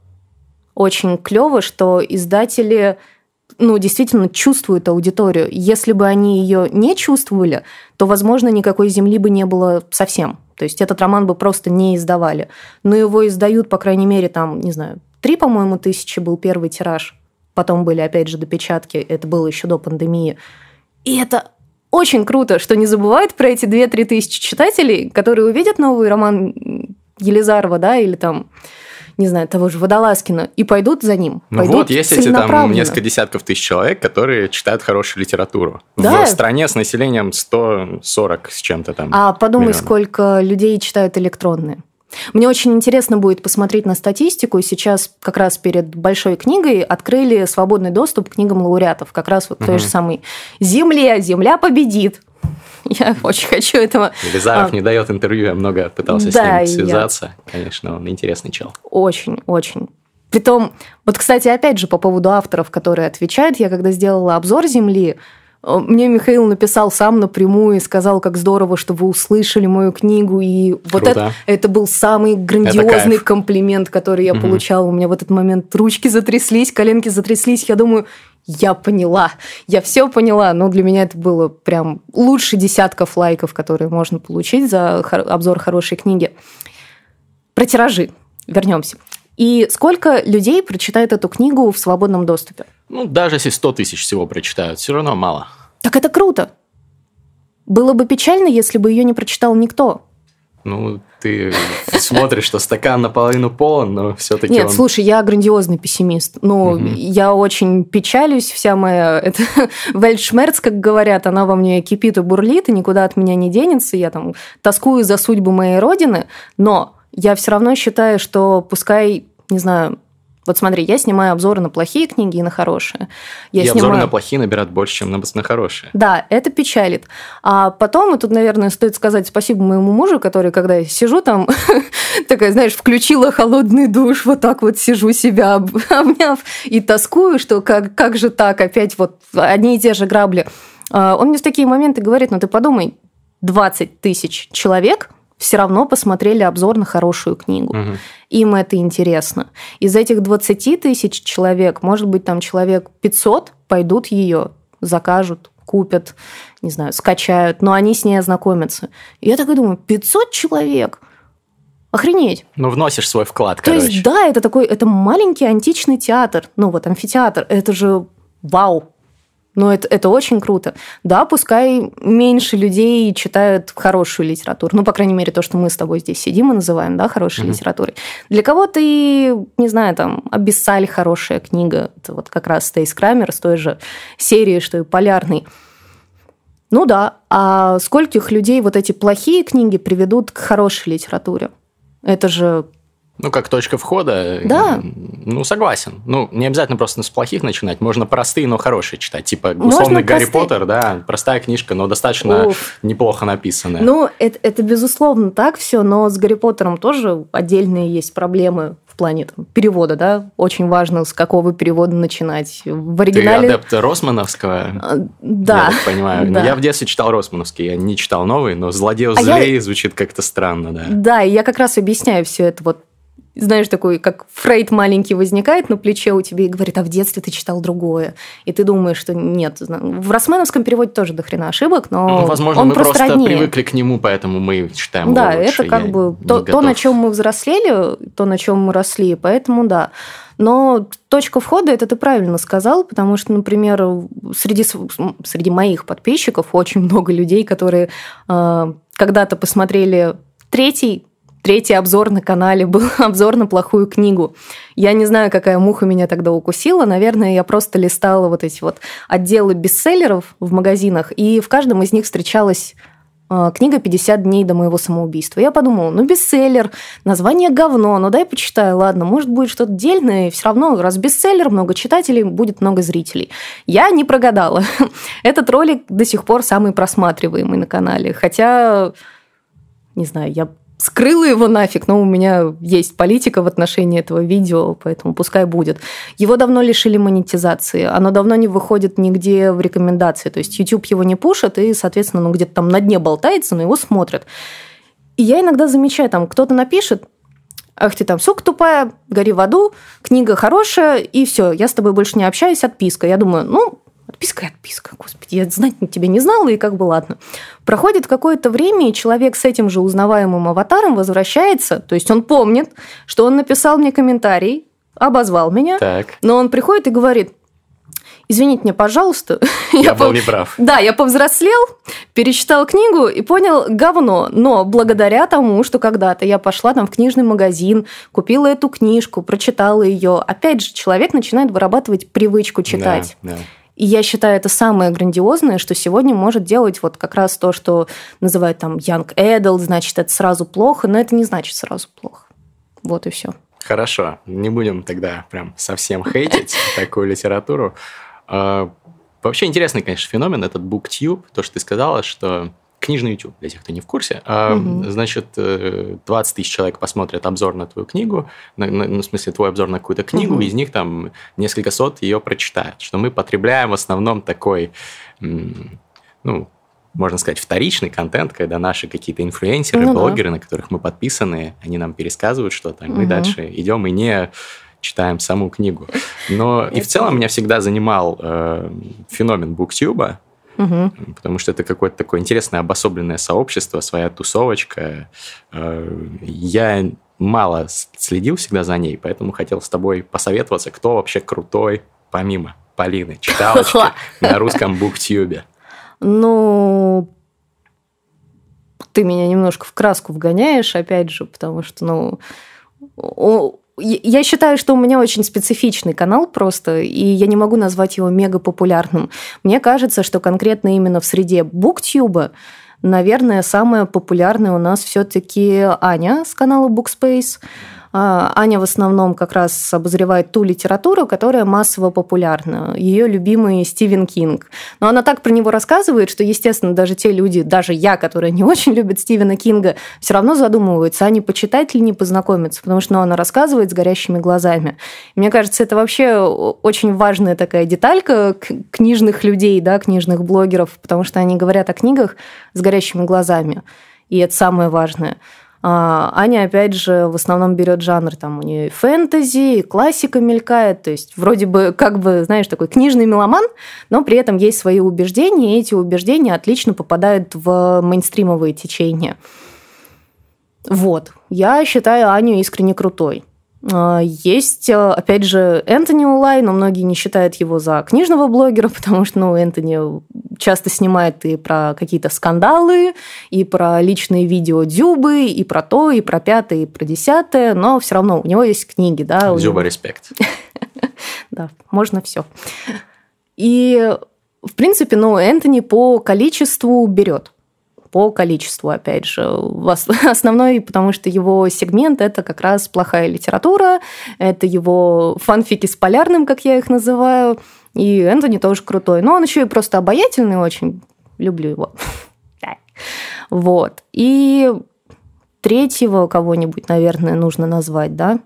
Очень клево, что издатели ну, действительно чувствуют аудиторию. Если бы они ее не чувствовали, то, возможно, никакой земли бы не было совсем. То есть этот роман бы просто не издавали. Но его издают, по крайней мере, там, не знаю, Три, по-моему, тысячи был первый тираж. Потом были, опять же, допечатки. Это было еще до пандемии. И это очень круто, что не забывают про эти 2-3 тысячи читателей, которые увидят новый роман Елизарова, да, или там не знаю, того же Водолазкина, и пойдут за ним. Ну вот, есть эти там несколько десятков тысяч человек, которые читают хорошую литературу. Да? В стране с населением 140 с чем-то там. А подумай, миллионов. сколько людей читают электронные. Мне очень интересно будет посмотреть на статистику. Сейчас как раз перед большой книгой открыли свободный доступ к книгам лауреатов. Как раз вот угу. той же самой «Земле». «Земля победит». Я очень хочу этого. Елизаров а, не дает интервью, я много пытался да, с ним связаться. Я... Конечно, он интересный чел. Очень, очень. Притом, вот, кстати, опять же, по поводу авторов, которые отвечают, я когда сделала обзор «Земли», э, мне Михаил написал сам напрямую и сказал, как здорово, что вы услышали мою книгу. И вот это, это был самый грандиозный комплимент, который я угу. получала. У меня в этот момент ручки затряслись, коленки затряслись. Я думаю, я поняла, я все поняла. Но для меня это было прям лучше десятков лайков, которые можно получить за обзор хорошей книги. Про тиражи вернемся. И сколько людей прочитает эту книгу в свободном доступе? Ну, даже если 100 тысяч всего прочитают, все равно мало. Так это круто. Было бы печально, если бы ее не прочитал никто. Ну, ты смотришь, что стакан наполовину полон, но все-таки Нет, он... слушай, я грандиозный пессимист. Ну, угу. я очень печалюсь, вся моя... Это вельшмерц, как говорят, она во мне кипит и бурлит, и никуда от меня не денется. Я там тоскую за судьбу моей родины, но я все равно считаю, что пускай, не знаю, вот смотри, я снимаю обзоры на плохие книги и на хорошие. Я и снимаю... обзоры на плохие набирают больше, чем на, на хорошие. Да, это печалит. А потом, и тут, наверное, стоит сказать спасибо моему мужу, который, когда я сижу там, такая, знаешь, включила холодный душ, вот так вот сижу себя обняв и тоскую, что как, как же так, опять вот одни и те же грабли. А он мне в такие моменты говорит, ну ты подумай, 20 тысяч человек – все равно посмотрели обзор на хорошую книгу. Угу. Им это интересно. Из этих 20 тысяч человек, может быть, там человек 500 пойдут ее, закажут, купят, не знаю, скачают, но они с ней ознакомятся. И я так и думаю, 500 человек? Охренеть. Ну, вносишь свой вклад, То есть, да, это такой, это маленький античный театр, ну вот амфитеатр, это же вау, но это, это очень круто. Да, пускай меньше людей читают хорошую литературу. Ну, по крайней мере, то, что мы с тобой здесь сидим и называем, да, хорошей mm-hmm. литературой. Для кого-то и, не знаю, там, «Абиссаль» хорошая книга. Это вот как раз Стейс Крамер с той же серии, что и «Полярный». Ну да, а скольких людей вот эти плохие книги приведут к хорошей литературе? Это же ну, как точка входа. Да. Ну, согласен. Ну, не обязательно просто с плохих начинать. Можно простые, но хорошие читать. Типа, условный Гарри Поттер, да, простая книжка, но достаточно Уф. неплохо написанная. Ну, это, это безусловно так все, но с Гарри Поттером тоже отдельные есть проблемы в плане там, перевода, да. Очень важно, с какого перевода начинать. В оригинале... Ты адепт Росмановского? А, да. Я так понимаю. Да. Я в детстве читал Росмановский, я не читал новый, но «Злодеев а злей» я... звучит как-то странно, да. Да, и я как раз объясняю все это вот знаешь, такой, как Фрейд маленький возникает на плече у тебя и говорит, а в детстве ты читал другое. И ты думаешь, что нет. В Росмановском переводе тоже до хрена ошибок, но ну, Возможно, он мы просто, просто привыкли к нему, поэтому мы читаем Да, его лучше. это как Я бы то, то, на чем мы взрослели, то, на чем мы росли, поэтому да. Но точка входа, это ты правильно сказал, потому что, например, среди, среди моих подписчиков очень много людей, которые э, когда-то посмотрели третий третий обзор на канале был обзор на плохую книгу. Я не знаю, какая муха меня тогда укусила. Наверное, я просто листала вот эти вот отделы бестселлеров в магазинах, и в каждом из них встречалась а, книга «50 дней до моего самоубийства». Я подумала, ну, бестселлер, название говно, ну, дай почитаю, ладно, может, будет что-то дельное, все равно, раз бестселлер, много читателей, будет много зрителей. Я не прогадала. Этот ролик до сих пор самый просматриваемый на канале, хотя, не знаю, я скрыла его нафиг, но у меня есть политика в отношении этого видео, поэтому пускай будет. Его давно лишили монетизации, оно давно не выходит нигде в рекомендации, то есть YouTube его не пушит, и, соответственно, ну где-то там на дне болтается, но его смотрят. И я иногда замечаю, там кто-то напишет, ах ты там, сука тупая, гори в аду, книга хорошая, и все, я с тобой больше не общаюсь, отписка. Я думаю, ну, Отписка и отписка. Господи, я знать тебя не знала, и как бы ладно. Проходит какое-то время, и человек с этим же узнаваемым аватаром возвращается, то есть он помнит, что он написал мне комментарий, обозвал меня, так. но он приходит и говорит, извините меня, пожалуйста. Я, я был по... неправ. Да, я повзрослел, перечитал книгу и понял говно. Но благодаря тому, что когда-то я пошла там в книжный магазин, купила эту книжку, прочитала ее, опять же, человек начинает вырабатывать привычку читать. Да, да. И я считаю, это самое грандиозное, что сегодня может делать вот как раз то, что называют там young adult, значит, это сразу плохо, но это не значит сразу плохо. Вот и все. Хорошо, не будем тогда прям совсем хейтить такую литературу. А, Вообще интересный, конечно, феномен этот BookTube, то, что ты сказала, что книжный YouTube, для тех, кто не в курсе. Угу. Значит, 20 э, тысяч человек посмотрят обзор на твою книгу, на, на, ну, в смысле, твой обзор на какую-то книгу, угу. из них там несколько сот ее прочитают. Что мы потребляем в основном такой, ну, можно сказать, вторичный контент, когда наши какие-то инфлюенсеры, ну, блогеры, да. на которых мы подписаны, они нам пересказывают что-то, угу. мы дальше идем и не читаем саму книгу. Но и в целом меня всегда занимал э, феномен буктюба, угу. потому что это какое-то такое интересное обособленное сообщество, своя тусовочка. Э, я мало следил всегда за ней, поэтому хотел с тобой посоветоваться, кто вообще крутой, помимо Полины, читалочки на русском буктюбе. Ну, ты меня немножко в краску вгоняешь, опять же, потому что, ну, я считаю, что у меня очень специфичный канал просто, и я не могу назвать его мега популярным. Мне кажется, что конкретно именно в среде буктюба, наверное, самая популярная у нас все-таки Аня с канала Bookspace. А, Аня в основном как раз обозревает ту литературу, которая массово популярна. Ее любимый Стивен Кинг. Но она так про него рассказывает, что, естественно, даже те люди, даже я, которые не очень любят Стивена Кинга, все равно задумываются, а не почитать или не познакомиться, потому что ну, она рассказывает с горящими глазами. Мне кажется, это вообще очень важная такая деталька книжных людей, да, книжных блогеров, потому что они говорят о книгах с горящими глазами. И это самое важное. А, Аня, опять же, в основном берет жанр, там у нее и фэнтези, и классика мелькает, то есть вроде бы, как бы, знаешь, такой книжный меломан, но при этом есть свои убеждения, и эти убеждения отлично попадают в мейнстримовые течения. Вот. Я считаю Аню искренне крутой. А, есть, а, опять же, Энтони Улай, но многие не считают его за книжного блогера, потому что ну, Энтони часто снимает и про какие-то скандалы, и про личные видео Дзюбы, и про то, и про пятое, и про десятое, но все равно у него есть книги. Да, Дзюба респект. Да, можно все. И, в принципе, ну, Энтони по количеству берет по количеству, опять же. Основной, потому что его сегмент – это как раз плохая литература, это его фанфики с полярным, как я их называю, и Энтони тоже крутой. Но он еще и просто обаятельный очень. Люблю его. Вот. И третьего кого-нибудь, наверное, нужно назвать, да?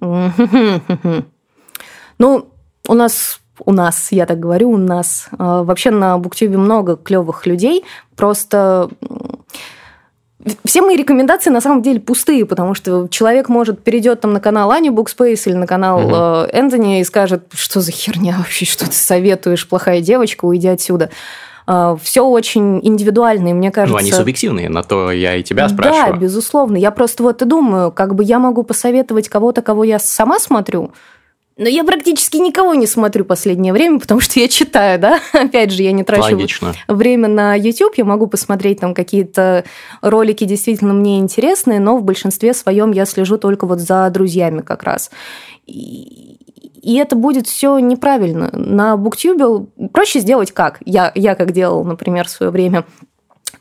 Ну, у нас у нас, я так говорю, у нас. А, вообще на Буктюбе много клевых людей, просто все мои рекомендации на самом деле пустые, потому что человек может перейдет там на канал Ани Букспейс или на канал угу. Энтони и скажет, что за херня вообще, что ты советуешь, плохая девочка, уйди отсюда. А, все очень индивидуально, и мне кажется... Ну, они субъективные, на то я и тебя спрашиваю. Да, безусловно. Я просто вот и думаю, как бы я могу посоветовать кого-то, кого я сама смотрю, но я практически никого не смотрю последнее время, потому что я читаю, да. Опять же, я не трачу Логично. время на YouTube. Я могу посмотреть там какие-то ролики действительно мне интересные, но в большинстве своем я слежу только вот за друзьями как раз. И, и это будет все неправильно. На Буктюбе проще сделать как? Я, я как делал, например, в свое время –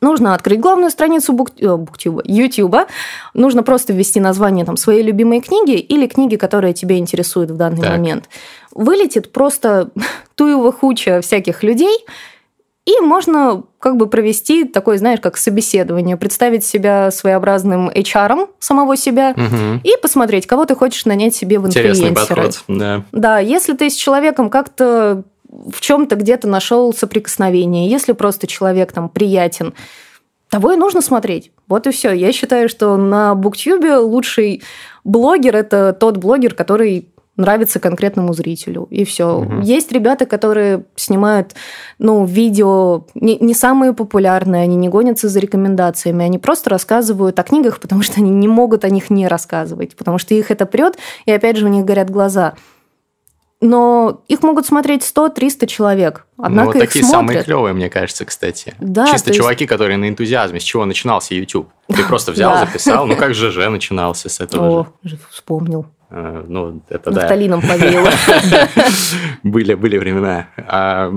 Нужно открыть главную страницу бук... Э, Буктюба, Ютуба. Нужно просто ввести название там, своей любимой книги или книги, которые тебя интересуют в данный так. момент. Вылетит просто туева хуча всяких людей, и можно как бы провести такое, знаешь, как собеседование, представить себя своеобразным HR самого себя угу. и посмотреть, кого ты хочешь нанять себе в инфлюенсеры. Интересный подход, да. Да, если ты с человеком как-то в чем-то где-то нашел соприкосновение, если просто человек там приятен, того и нужно смотреть. Вот и все. Я считаю, что на Буктюбе лучший блогер это тот блогер, который нравится конкретному зрителю. И все. Угу. Есть ребята, которые снимают ну, видео не, не самые популярные, они не гонятся за рекомендациями, они просто рассказывают о книгах, потому что они не могут о них не рассказывать, потому что их это прет, и опять же у них горят глаза но их могут смотреть 100-300 человек. Однако ну, вот такие смотрят. самые клевые, мне кажется, кстати. Да, Чисто есть... чуваки, которые на энтузиазме. С чего начинался YouTube? Ты просто взял, записал. Ну, как ЖЖ начинался с этого О, же. вспомнил. А, ну, это да. Нафталином повеяло. Были, были времена. А,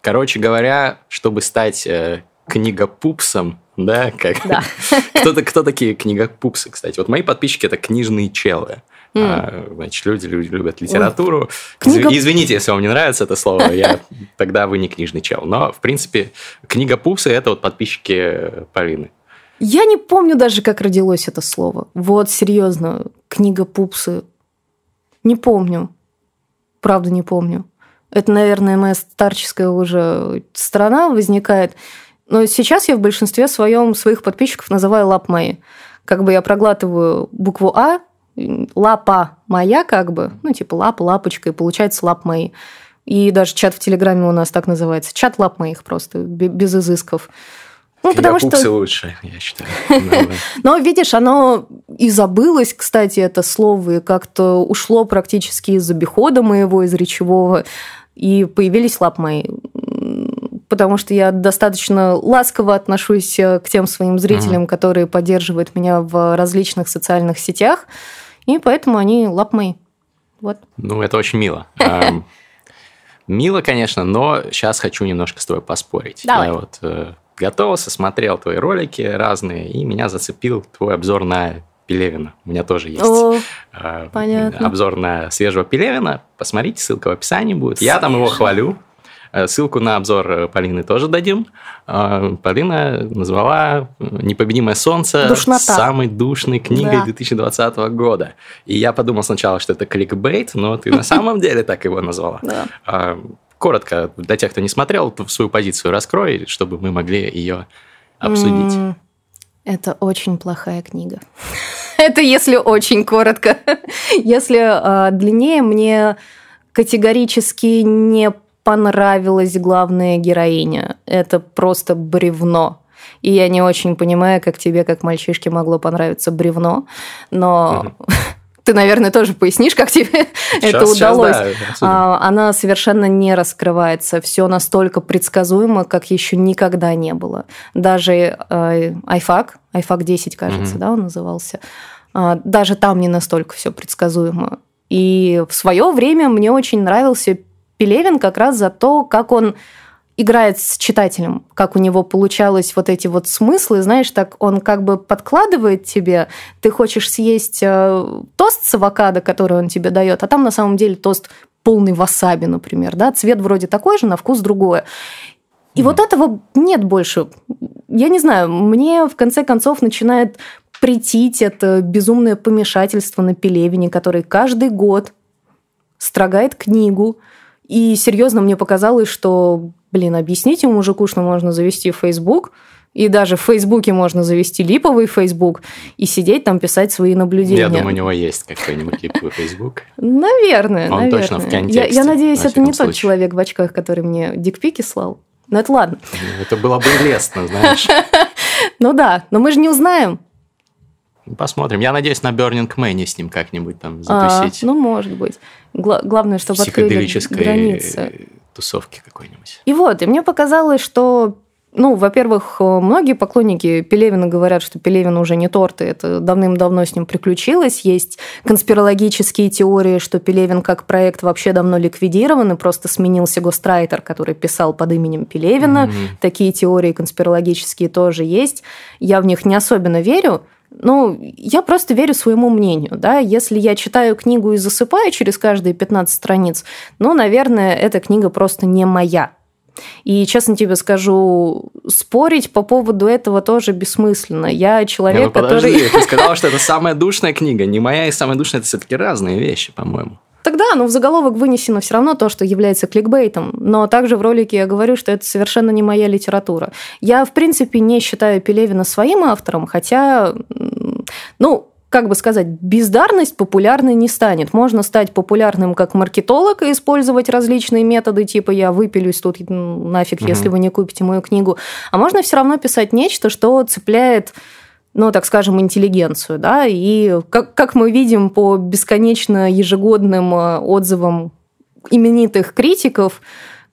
короче говоря, чтобы стать э, книгопупсом, да, как... Да. кто, кто такие книгопупсы, кстати? Вот мои подписчики – это книжные челы. Mm. Значит, люди, люди любят литературу. Книга... Извините, если вам не нравится это слово, я тогда вы не книжный чел. Но, в принципе, книга Пупсы – это вот подписчики Полины. Я не помню даже, как родилось это слово. Вот, серьезно, книга Пупсы. Не помню. Правда, не помню. Это, наверное, моя старческая уже страна возникает. Но сейчас я в большинстве своем своих подписчиков называю лап мои. Как бы я проглатываю букву А, лапа моя, как бы, ну, типа лапа, лапочка, и получается лап мои. И даже чат в Телеграме у нас так называется. Чат лап моих просто, без изысков. Ну, потому что... лучше, я считаю. Но, видишь, оно и забылось, кстати, это слово, и как-то ушло практически из обихода моего, из речевого, и появились лап мои потому что я достаточно ласково отношусь э, к тем своим зрителям, mm-hmm. которые поддерживают меня в различных социальных сетях, и поэтому они лап мои. Вот. Ну, это очень мило. Мило, конечно, но сейчас хочу немножко с тобой поспорить. Давай. Я вот э, готовился, смотрел твои ролики разные, и меня зацепил твой обзор на Пелевина. У меня тоже есть О, э, понятно. обзор на свежего Пелевина. Посмотрите, ссылка в описании будет. Свежий. Я там его хвалю. Э, ссылку на обзор э, Полины тоже дадим. Э, Полина назвала «Непобедимое солнце» Душнота. самой душной книгой да. 2020 года. И я подумал сначала, что это кликбейт, но ты на самом деле так его назвала. Коротко, для тех, кто не смотрел, свою позицию раскрой, чтобы мы могли ее обсудить. Это очень плохая книга. Это если очень коротко. Если длиннее, мне категорически не понравилась главная героиня. Это просто бревно. И я не очень понимаю, как тебе, как мальчишке, могло понравиться бревно. Но угу. ты, наверное, тоже пояснишь, как тебе сейчас, это удалось. Сейчас, да, Она совершенно не раскрывается. Все настолько предсказуемо, как еще никогда не было. Даже э, iFAQ, iFAQ 10, кажется, угу. да, он назывался. А, даже там не настолько все предсказуемо. И в свое время мне очень нравился Пелевин как раз за то, как он играет с читателем, как у него получалось вот эти вот смыслы, знаешь, так он как бы подкладывает тебе, ты хочешь съесть э, тост с авокадо, который он тебе дает, а там на самом деле тост полный васаби, например, да, цвет вроде такой же, на вкус другое. И mm. вот этого нет больше. Я не знаю, мне в конце концов начинает притить это безумное помешательство на Пелевине, который каждый год строгает книгу, и серьезно мне показалось, что, блин, объясните мужику, что можно завести Facebook, и даже в Фейсбуке можно завести липовый Фейсбук и сидеть там писать свои наблюдения. Я думаю, у него есть какой-нибудь липовый Фейсбук. Наверное, Он наверное. точно в контексте. Я, я надеюсь, это не случае. тот человек в очках, который мне дикпики слал. Но это ладно. Это было бы лестно, знаешь. Ну да, но мы же не узнаем. Посмотрим. Я надеюсь на Burning Man с ним как-нибудь там затусить. А, ну, может быть. Гла- главное, чтобы открыли границы. тусовки какой-нибудь. И вот, и мне показалось, что ну, во-первых, многие поклонники Пелевина говорят, что Пелевин уже не торт, и это давным-давно с ним приключилось. Есть конспирологические теории, что Пелевин как проект вообще давно ликвидирован, и просто сменился гострайтер, который писал под именем Пелевина. Mm-hmm. Такие теории конспирологические тоже есть. Я в них не особенно верю, ну, я просто верю своему мнению, да, если я читаю книгу и засыпаю через каждые 15 страниц, ну, наверное, эта книга просто не моя. И, честно тебе скажу, спорить по поводу этого тоже бессмысленно. Я человек, не, ну, подожди, который... Ты сказала, что это самая душная книга. Не моя и самая душная – это все таки разные вещи, по-моему. Тогда, ну, в заголовок вынесено все равно то, что является кликбейтом. Но также в ролике я говорю, что это совершенно не моя литература. Я, в принципе, не считаю Пелевина своим автором, хотя, ну, как бы сказать, бездарность популярной не станет. Можно стать популярным как маркетолог и использовать различные методы, типа я выпилюсь тут нафиг, угу. если вы не купите мою книгу. А можно все равно писать нечто, что цепляет ну, так скажем, интеллигенцию, да, и как, как мы видим по бесконечно ежегодным э, отзывам именитых критиков,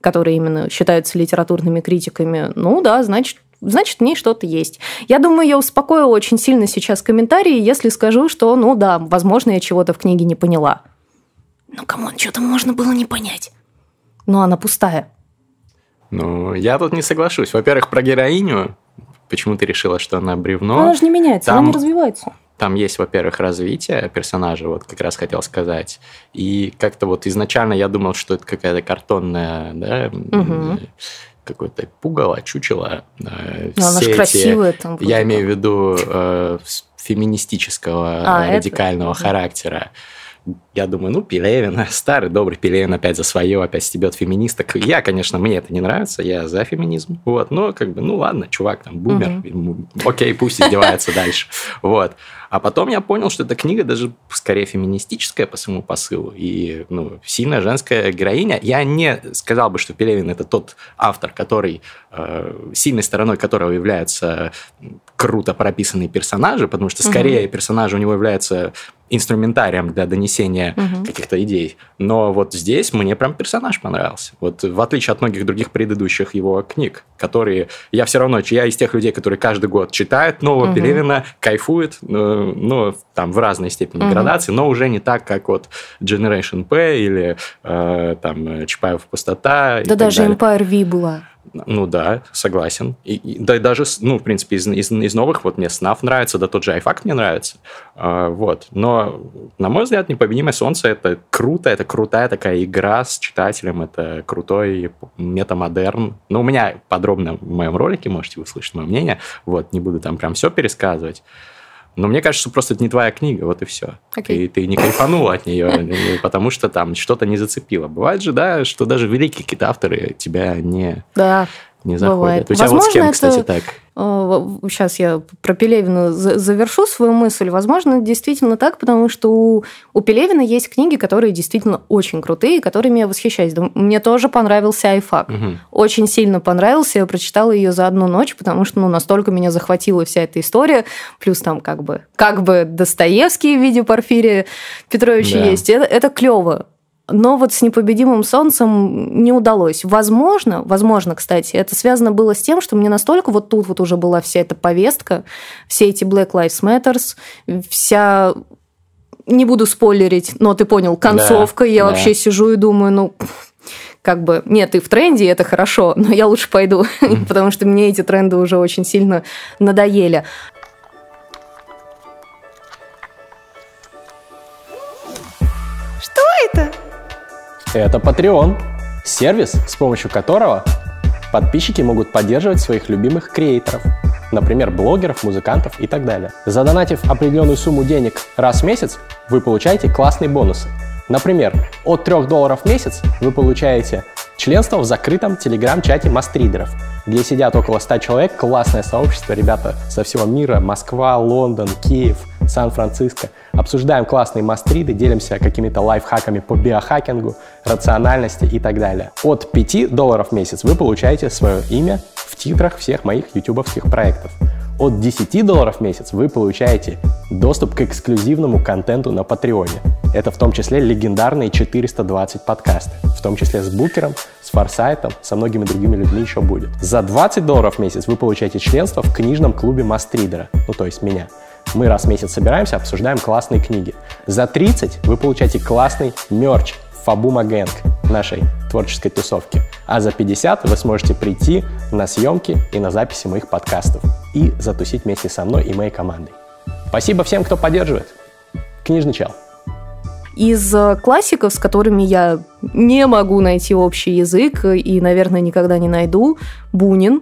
которые именно считаются литературными критиками, ну да, значит, значит, в ней что-то есть. Я думаю, я успокою очень сильно сейчас комментарии, если скажу, что, ну да, возможно, я чего-то в книге не поняла. Ну, come on, что-то можно было не понять. Но она пустая. Ну, я тут не соглашусь. Во-первых, про героиню Почему ты решила, что она бревно? Она же не меняется, Там... она не развивается. там есть, во-первых, развитие персонажа, вот как раз хотел сказать. И как-то вот изначально я думал, что это какая-то картонная, да, угу. какое-то пугало, чучело. Э, Но она же красивая там. Я имею в виду э, феминистического а, радикального это? характера я думаю, ну, Пелевин, старый добрый Пелевин опять за свое, опять стебет феминисток. Я, конечно, мне это не нравится, я за феминизм, вот, но как бы, ну, ладно, чувак там бумер, угу. окей, пусть издевается дальше, вот. А потом я понял, что эта книга даже скорее феминистическая по своему посылу. И ну, сильная женская героиня. Я не сказал бы, что Пелевин это тот автор, который э, сильной стороной которого являются круто прописанные персонажи, потому что скорее угу. персонажи у него являются инструментарием для донесения угу. каких-то идей. Но вот здесь мне прям персонаж понравился. Вот в отличие от многих других предыдущих его книг, которые я все равно, я из тех людей, которые каждый год читают нового угу. Пелевина, кайфуют, ну, ну, там в разной степени угу. градации, но уже не так, как вот Generation P или э, там Чапаев пустота. Да даже далее. Empire V была. Ну да, согласен. И, и, да даже, ну, в принципе, из, из, из новых вот мне Снаф нравится, да тот же iFact мне нравится. А, вот. Но, на мой взгляд, «Непобедимое солнце» — это круто, это крутая такая игра с читателем, это крутой метамодерн. Ну, у меня подробно в моем ролике можете услышать мое мнение. Вот, не буду там прям все пересказывать. Но мне кажется, что просто это не твоя книга, вот и все. Okay. Ты, ты не кайфанула от нее, потому что там что-то не зацепило. Бывает же, да, что даже великие какие-то авторы тебя не, да, не заходят. Бывает. У тебя Возможно, вот с кем, кстати, так? Сейчас я про Пелевина завершу свою мысль. Возможно, действительно так, потому что у, у Пелевина есть книги, которые действительно очень крутые, которыми я восхищаюсь. Мне тоже понравился Айфак. Угу. Очень сильно понравился. Я прочитала ее за одну ночь, потому что ну, настолько меня захватила вся эта история. Плюс там как бы, как бы Достоевский в виде Порфирия Петровича да. есть. Это, это клево. Но вот с непобедимым солнцем не удалось. Возможно, возможно, кстати, это связано было с тем, что мне настолько вот тут вот уже была вся эта повестка, все эти Black Lives Matters, вся не буду спойлерить, но ты понял, концовка. Да, я да. вообще сижу и думаю, ну, как бы, нет, ты в тренде, это хорошо, но я лучше пойду, потому что мне эти тренды уже очень сильно надоели. Что это? Это Patreon, сервис, с помощью которого подписчики могут поддерживать своих любимых креаторов, например, блогеров, музыкантов и так далее. Задонатив определенную сумму денег раз в месяц, вы получаете классные бонусы. Например, от 3 долларов в месяц вы получаете членство в закрытом телеграм-чате мастридеров, где сидят около 100 человек, классное сообщество, ребята со всего мира, Москва, Лондон, Киев, Сан-Франциско. Обсуждаем классные мастриды, делимся какими-то лайфхаками по биохакингу, рациональности и так далее. От 5 долларов в месяц вы получаете свое имя в титрах всех моих ютубовских проектов. От 10 долларов в месяц вы получаете доступ к эксклюзивному контенту на Патреоне. Это в том числе легендарные 420 подкасты, в том числе с Букером, с Форсайтом, со многими другими людьми еще будет. За 20 долларов в месяц вы получаете членство в книжном клубе Мастридера, ну то есть меня. Мы раз в месяц собираемся, обсуждаем классные книги. За 30 вы получаете классный мерч Фабума Гэнг нашей творческой тусовки. А за 50 вы сможете прийти на съемки и на записи моих подкастов и затусить вместе со мной и моей командой. Спасибо всем, кто поддерживает. Книжный чел. Из э, классиков, с которыми я не могу найти общий язык и, наверное, никогда не найду, Бунин,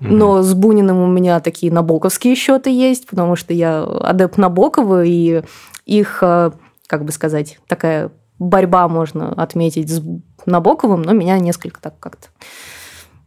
но с Буниным у меня такие набоковские счеты есть, потому что я адепт Набокова, и их, э, как бы сказать, такая борьба можно отметить с Набоковым, но меня несколько так как-то...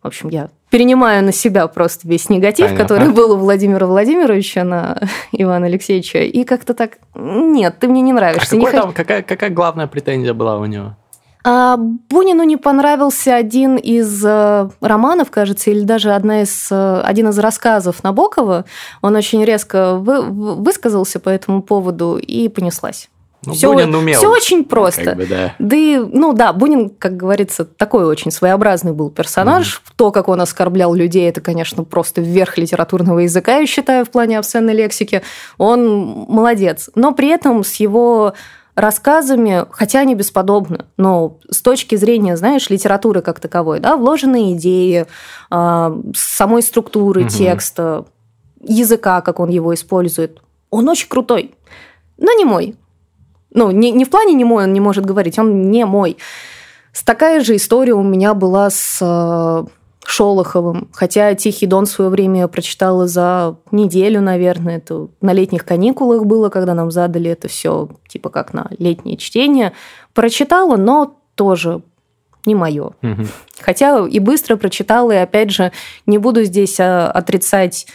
В общем, я перенимаю на себя просто весь негатив, Понятно. который был у Владимира Владимировича на Ивана Алексеевича, и как-то так, нет, ты мне не нравишься. А не там, какая, какая главная претензия была у него? А Бунину не понравился один из э, романов, кажется, или даже одна из, э, один из рассказов Набокова. Он очень резко вы, высказался по этому поводу и понеслась. Ну, все, Бунин умел. Все очень просто. Как бы, да. да и, ну да, Бунин, как говорится, такой очень своеобразный был персонаж. Mm-hmm. То, как он оскорблял людей, это, конечно, просто вверх литературного языка, я считаю, в плане обсценной лексики. Он молодец. Но при этом с его рассказами, хотя они бесподобны, но с точки зрения, знаешь, литературы как таковой, да, вложенные идеи, э, самой структуры угу. текста, языка, как он его использует, Он очень крутой, но не мой. Ну, не, не в плане не мой, он не может говорить, он не мой. Такая же история у меня была с э, Шолоховым. Хотя «Тихий дон» в свое время я прочитала за неделю, наверное. Это на летних каникулах было, когда нам задали это все, типа как на летнее чтение. Прочитала, но тоже не мое. Угу. Хотя и быстро прочитала, и опять же, не буду здесь а, отрицать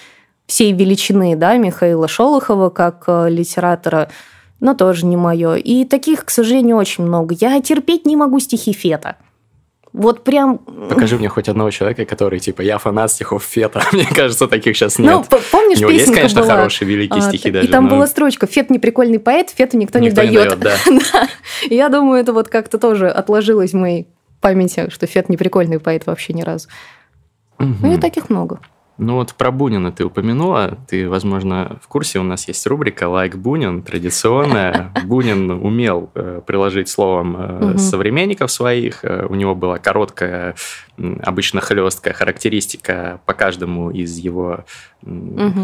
всей величины да, Михаила Шолохова как э, литератора, но тоже не мое. И таких, к сожалению, очень много. Я терпеть не могу стихи Фета. Вот прям... Покажи мне хоть одного человека, который, типа, я фанат стихов Фета. Мне кажется, таких сейчас ну, нет. Ну, помнишь, У него есть, конечно, была... хорошие, великие а, стихи даже. И там но... была строчка «Фет не прикольный поэт, Фету никто, никто не дает». Не дает да. да. Я думаю, это вот как-то тоже отложилось в моей памяти, что Фет не прикольный поэт вообще ни разу. Угу. Ну и таких много. Ну вот про Бунина ты упомянула. Ты, возможно, в курсе, у нас есть рубрика «Лайк Бунин», традиционная. Бунин умел э, приложить словом э, современников своих. Э, у него была короткая, обычно хлесткая характеристика по каждому из его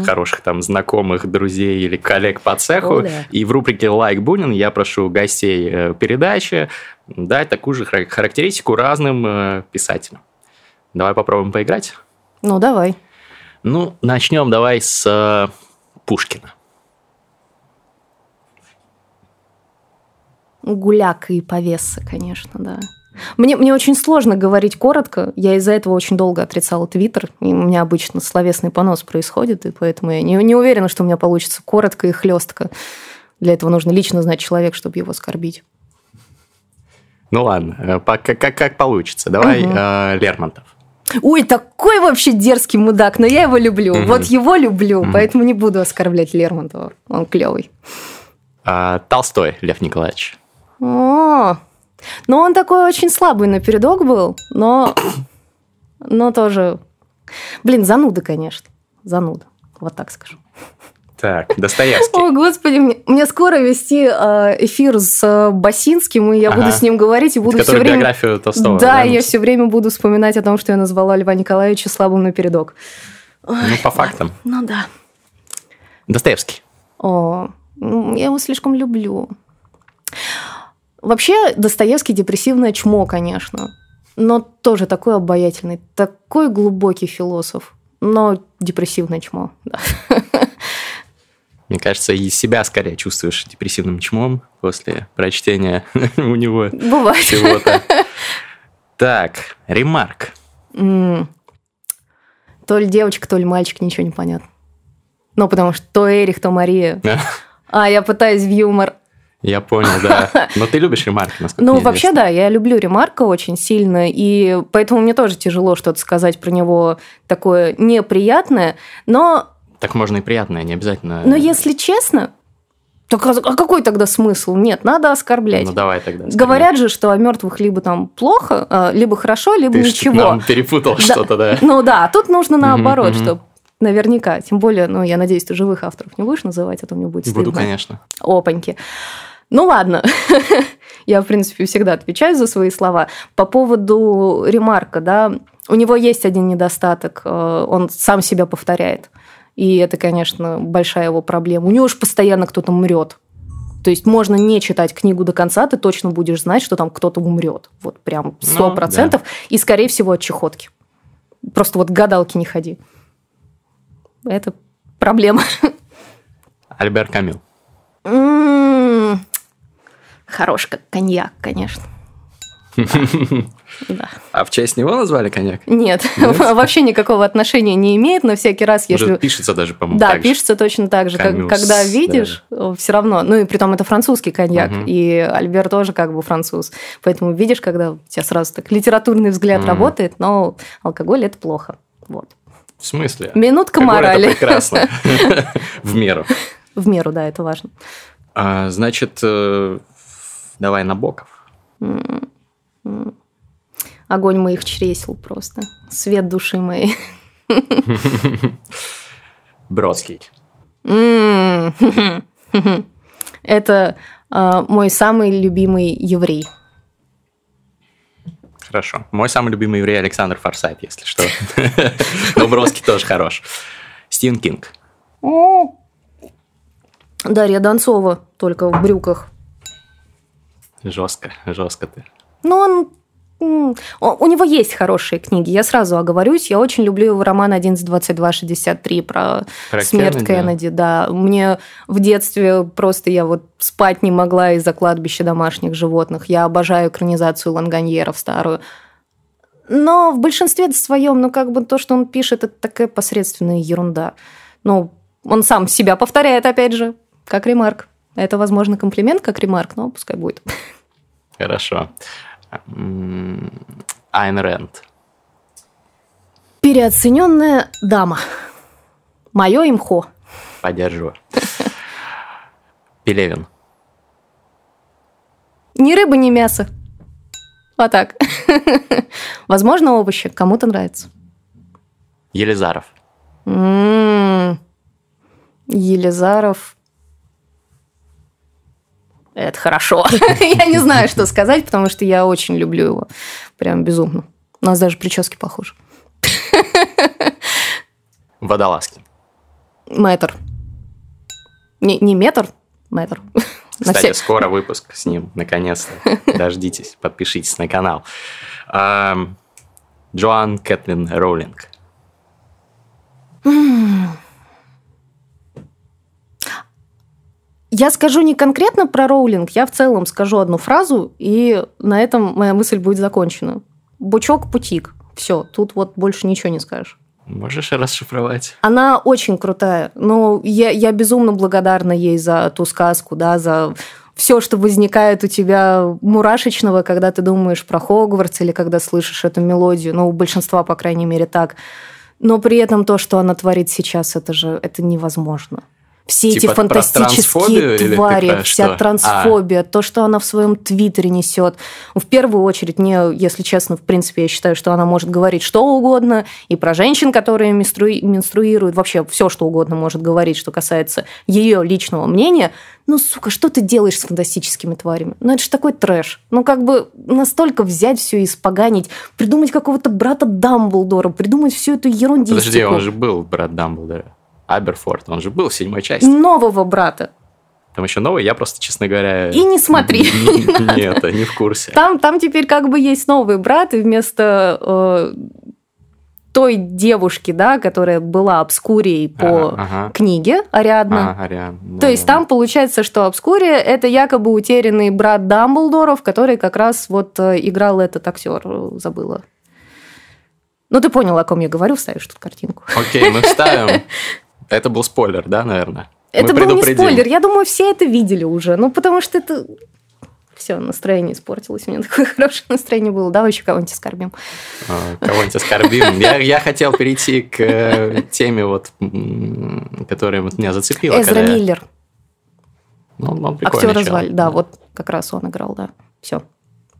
хороших там знакомых, друзей или коллег по цеху. И в рубрике «Лайк Бунин» я прошу гостей передачи дать такую же характеристику разным писателям. Давай попробуем поиграть? Ну, давай. Ну, начнем давай с э, Пушкина. Гуляка и повеса, конечно, да. Мне, мне очень сложно говорить коротко. Я из-за этого очень долго отрицала Твиттер. И у меня обычно словесный понос происходит, и поэтому я не, не уверена, что у меня получится коротко и хлестко. Для этого нужно лично знать человека, чтобы его оскорбить. Ну ладно, э, как, как, как получится. Давай угу. э, Лермонтов. Ой, такой вообще дерзкий мудак, но я его люблю. Угу. Вот его люблю, угу. поэтому не буду оскорблять Лермонтова. Он клевый. А, Толстой Лев Николаевич. О, ну он такой очень слабый на передок был, но, но тоже... Блин, зануда, конечно. Зануда. Вот так скажу. Так, Достоевский. О, господи, мне, мне скоро вести э, эфир с э, Басинским, и я ага. буду с ним говорить, и буду все время... биографию Толстого. Да, да, я все время буду вспоминать о том, что я назвала Льва Николаевича слабым напередок. Ой, ну, по фактам. Ну, да. Достоевский. О, я его слишком люблю. Вообще, Достоевский депрессивное чмо, конечно, но тоже такой обаятельный, такой глубокий философ, но депрессивное чмо, да. Мне кажется, и себя скорее чувствуешь депрессивным чмом после прочтения у него Бывает. чего-то. Так, ремарк. То ли девочка, то ли мальчик, ничего не понятно. Ну, потому что то Эрих, то Мария. А, я пытаюсь в юмор. Я понял, да. Но ты любишь ремарки, насколько Ну, вообще, да, я люблю ремарка очень сильно, и поэтому мне тоже тяжело что-то сказать про него такое неприятное, но так можно и приятное, не обязательно. Но если честно, так а, а какой тогда смысл? Нет, надо оскорблять. Ну давай тогда. Оскорблять. Говорят же, что о мертвых либо там плохо, а, либо хорошо, либо Ты ничего. Ты нам перепутал да. что-то, да? Ну да, тут нужно наоборот, mm-hmm. что наверняка. Тем более, ну я надеюсь, ты живых авторов не будешь называть, а то мне будет стыдно. Буду, конечно. Опаньки. Ну ладно, я, в принципе, всегда отвечаю за свои слова. По поводу ремарка, да, у него есть один недостаток, э, он сам себя повторяет. И это, конечно, большая его проблема. У него же постоянно кто-то умрет. То есть можно не читать книгу до конца, ты точно будешь знать, что там кто-то умрет. Вот прям ну, сто процентов. Ну, да. И, скорее всего, от чехотки. Просто вот гадалки не ходи. Это проблема. Альбер Камил. М-м-м. Хорош как коньяк, конечно. Да. А в честь него назвали коньяк? Нет, вообще никакого отношения не имеет, но всякий раз, если... Уже пишется даже, по-моему, Да, пишется точно так же, когда видишь, все равно, ну и при том это французский коньяк, и Альбер тоже как бы француз, поэтому видишь, когда у тебя сразу так литературный взгляд работает, но алкоголь это плохо, вот. В смысле? Минутка морали. Это прекрасно. В меру. В меру, да, это важно. А, значит, э, давай Набоков. Огонь моих чресел просто. Свет души моей. Бродский. Это а, мой самый любимый еврей. Хорошо. Мой самый любимый еврей Александр Форсайт, если что. Но Бродский тоже хорош. Стивен Кинг. Дарья Донцова, только в брюках. Жестко, жестко ты. Ну, он у него есть хорошие книги, я сразу оговорюсь. Я очень люблю его роман 11.22.63 про, про смерть Кеннеди. Кеннеди. Да. Мне в детстве просто я вот спать не могла из-за кладбища домашних животных. Я обожаю экранизацию Ланганьеров старую. Но в большинстве своем, ну, как бы то, что он пишет, это такая посредственная ерунда. Ну, он сам себя повторяет, опять же, как ремарк. Это, возможно, комплимент как ремарк, но пускай будет. Хорошо. Айн Рэнд. Переоцененная дама. Мое имхо. Поддерживаю. Пелевин. Ни рыба, ни мясо. Вот так. Возможно, овощи. Кому-то нравится. Елизаров. М-м-м. Елизаров. Это хорошо. я не знаю, что сказать, потому что я очень люблю его. Прям безумно. У нас даже прически похожи. Водолазки. Метр. Не, не метр, метр. Кстати, скоро выпуск с ним, наконец-то. Дождитесь, подпишитесь на канал. Джоан Кэтлин Роулинг. Я скажу не конкретно про роулинг, я в целом скажу одну фразу, и на этом моя мысль будет закончена. Бучок-путик. Все, тут вот больше ничего не скажешь. Можешь расшифровать? Она очень крутая. Ну, я, я безумно благодарна ей за ту сказку, да, за все, что возникает у тебя мурашечного, когда ты думаешь про Хогвартс или когда слышишь эту мелодию. Ну, у большинства, по крайней мере, так. Но при этом то, что она творит сейчас, это же это невозможно все типа эти фантастические твари, вся что? трансфобия, а. то, что она в своем твиттере несет. В первую очередь, мне, если честно, в принципе, я считаю, что она может говорить что угодно, и про женщин, которые менструи... менструируют, вообще все, что угодно может говорить, что касается ее личного мнения. Ну, сука, что ты делаешь с фантастическими тварями? Ну, это же такой трэш. Ну, как бы настолько взять все и испоганить, придумать какого-то брата Дамблдора, придумать всю эту ерундистику. Подожди, он же был брат Дамблдора. Аберфорд, он же был в седьмой части. Нового брата. Там еще новый, я просто, честно говоря... И не смотри. Нет, не в курсе. Там, там теперь как бы есть новый брат, и вместо э, той девушки, да, которая была обскурией по ага, ага. книге Ариадна. А, Ариадна. То есть там получается, что обскурия – это якобы утерянный брат Дамблдоров, который как раз вот э, играл этот актер, забыла. Ну, ты понял, о ком я говорю, вставишь тут картинку. Окей, мы вставим. Это был спойлер, да, наверное? Это Мы был не спойлер. Я думаю, все это видели уже. Ну, потому что это... Все, настроение испортилось. У меня такое хорошее настроение было. Давай еще кого-нибудь оскорбим. А, кого-нибудь оскорбим. Я, я хотел перейти к э, теме, вот, которая вот меня зацепила. Эзра когда... Миллер. Ну, он Актера звали. Да, вот как раз он играл, да. Все.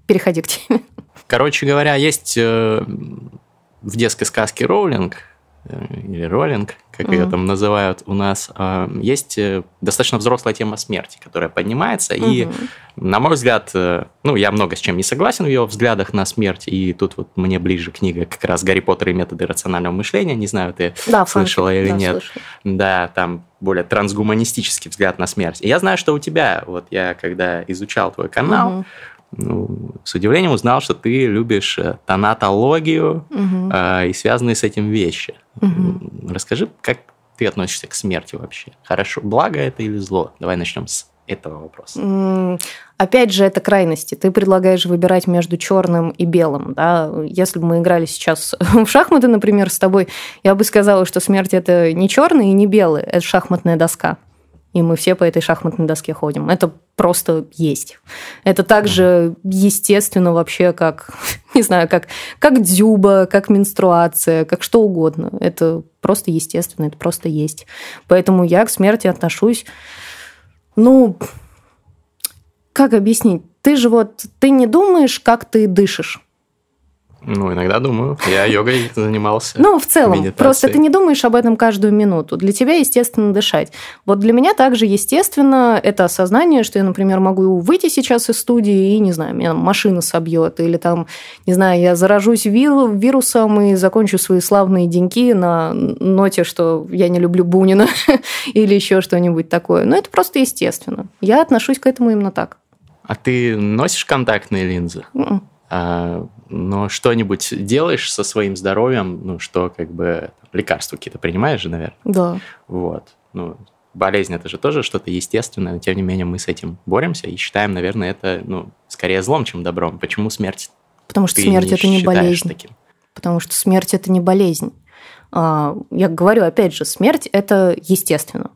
Переходи к теме. Короче говоря, есть э, в детской сказке Роулинг или роллинг, как mm-hmm. ее там называют у нас, э, есть э, достаточно взрослая тема смерти, которая поднимается. Mm-hmm. И, на мой взгляд, ну, я много с чем не согласен в ее взглядах на смерть. И тут вот мне ближе книга как раз «Гарри Поттер и методы рационального мышления». Не знаю, ты да, слышала или да, нет. Слышала. Да, там более трансгуманистический взгляд на смерть. И я знаю, что у тебя, вот я когда изучал твой канал, mm-hmm ну, с удивлением узнал, что ты любишь э, тонатологию угу. э, и связанные с этим вещи. Угу. Расскажи, как ты относишься к смерти вообще? Хорошо, благо это или зло? Давай начнем с этого вопроса. Опять же, это крайности. Ты предлагаешь выбирать между черным и белым. Да? Если бы мы играли сейчас в шахматы, например, с тобой, я бы сказала, что смерть это не черный и не белый, это шахматная доска и мы все по этой шахматной доске ходим. Это просто есть. Это также естественно вообще, как, не знаю, как, как дзюба, как менструация, как что угодно. Это просто естественно, это просто есть. Поэтому я к смерти отношусь, ну, как объяснить? Ты же вот, ты не думаешь, как ты дышишь. Ну, иногда думаю. Я йогой занимался. Ну, в целом. Просто ты не думаешь об этом каждую минуту. Для тебя, естественно, дышать. Вот для меня также, естественно, это осознание, что я, например, могу выйти сейчас из студии и, не знаю, меня машина собьет, или там, не знаю, я заражусь вирусом и закончу свои славные деньки на ноте, что я не люблю Бунина или еще что-нибудь такое. Но это просто естественно. Я отношусь к этому именно так. А ты носишь контактные линзы? Mm-mm. М-м. А, но что-нибудь делаешь со своим здоровьем, ну, что как бы лекарства какие-то принимаешь же, наверное? Да. Вот. Ну, болезнь это же тоже что-то естественное, но тем не менее мы с этим боремся и считаем, наверное, это ну, скорее злом, чем добром. Почему смерть? Потому что смерть не это не болезнь. Таким? Потому что смерть это не болезнь. А, я говорю, опять же, смерть это естественно.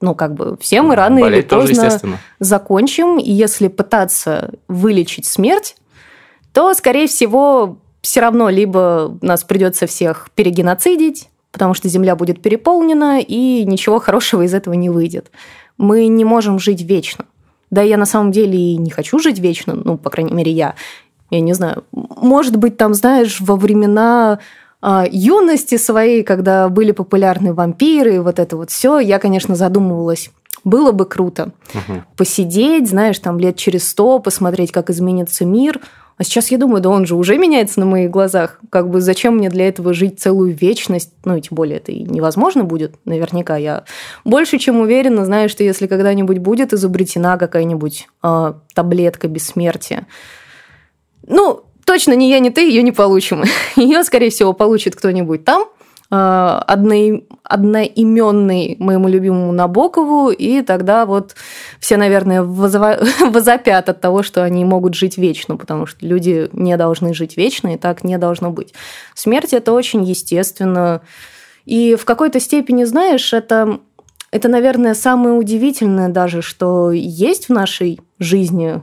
Ну, как бы все мы рано Болеть или поздно закончим, и если пытаться вылечить смерть, то, скорее всего, все равно либо нас придется всех перегеноцидить, потому что Земля будет переполнена, и ничего хорошего из этого не выйдет. Мы не можем жить вечно. Да, я на самом деле и не хочу жить вечно, ну, по крайней мере, я. Я не знаю. Может быть, там, знаешь, во времена а, юности своей, когда были популярны вампиры и вот это вот все, я, конечно, задумывалась, было бы круто угу. посидеть, знаешь, там лет через сто, посмотреть, как изменится мир, а сейчас я думаю, да он же уже меняется на моих глазах. Как бы зачем мне для этого жить целую вечность? Ну, и тем более это и невозможно будет, наверняка. Я больше чем уверена, знаю, что если когда-нибудь будет изобретена какая-нибудь э, таблетка бессмертия, ну, точно ни я, ни ты ее не получим. Ее, скорее всего, получит кто-нибудь там, одно, одноименный моему любимому Набокову, и тогда вот все, наверное, возопят от того, что они могут жить вечно, потому что люди не должны жить вечно, и так не должно быть. Смерть – это очень естественно. И в какой-то степени, знаешь, это, это, наверное, самое удивительное даже, что есть в нашей жизни,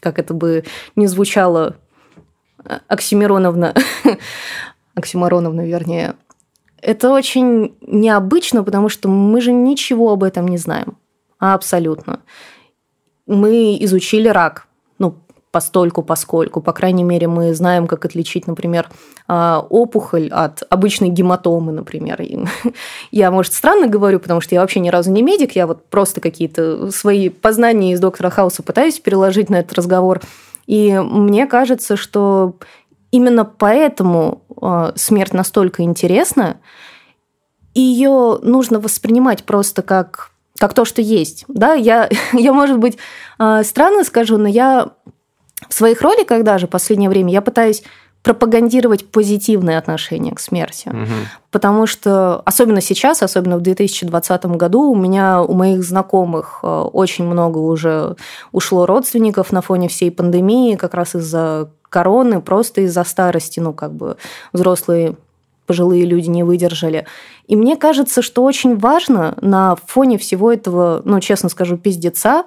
как это бы не звучало, э, Оксимироновна, Оксимироновна, вернее, это очень необычно, потому что мы же ничего об этом не знаем. Абсолютно. Мы изучили рак. Ну, постольку, поскольку. По крайней мере, мы знаем, как отличить, например, а, опухоль от обычной гематомы, например. Я, может, странно говорю, потому что я вообще ни разу не медик, я вот просто какие-то свои познания из доктора Хауса пытаюсь переложить на этот разговор. И мне кажется, что именно поэтому э, смерть настолько интересна, и ее нужно воспринимать просто как, как то, что есть. Да, я, я, может быть, э, странно скажу, но я в своих роликах даже в последнее время я пытаюсь пропагандировать позитивное отношение к смерти. Угу. Потому что, особенно сейчас, особенно в 2020 году, у меня, у моих знакомых э, очень много уже ушло родственников на фоне всей пандемии, как раз из-за короны, просто из-за старости, ну, как бы взрослые пожилые люди не выдержали. И мне кажется, что очень важно на фоне всего этого, ну, честно скажу, пиздеца,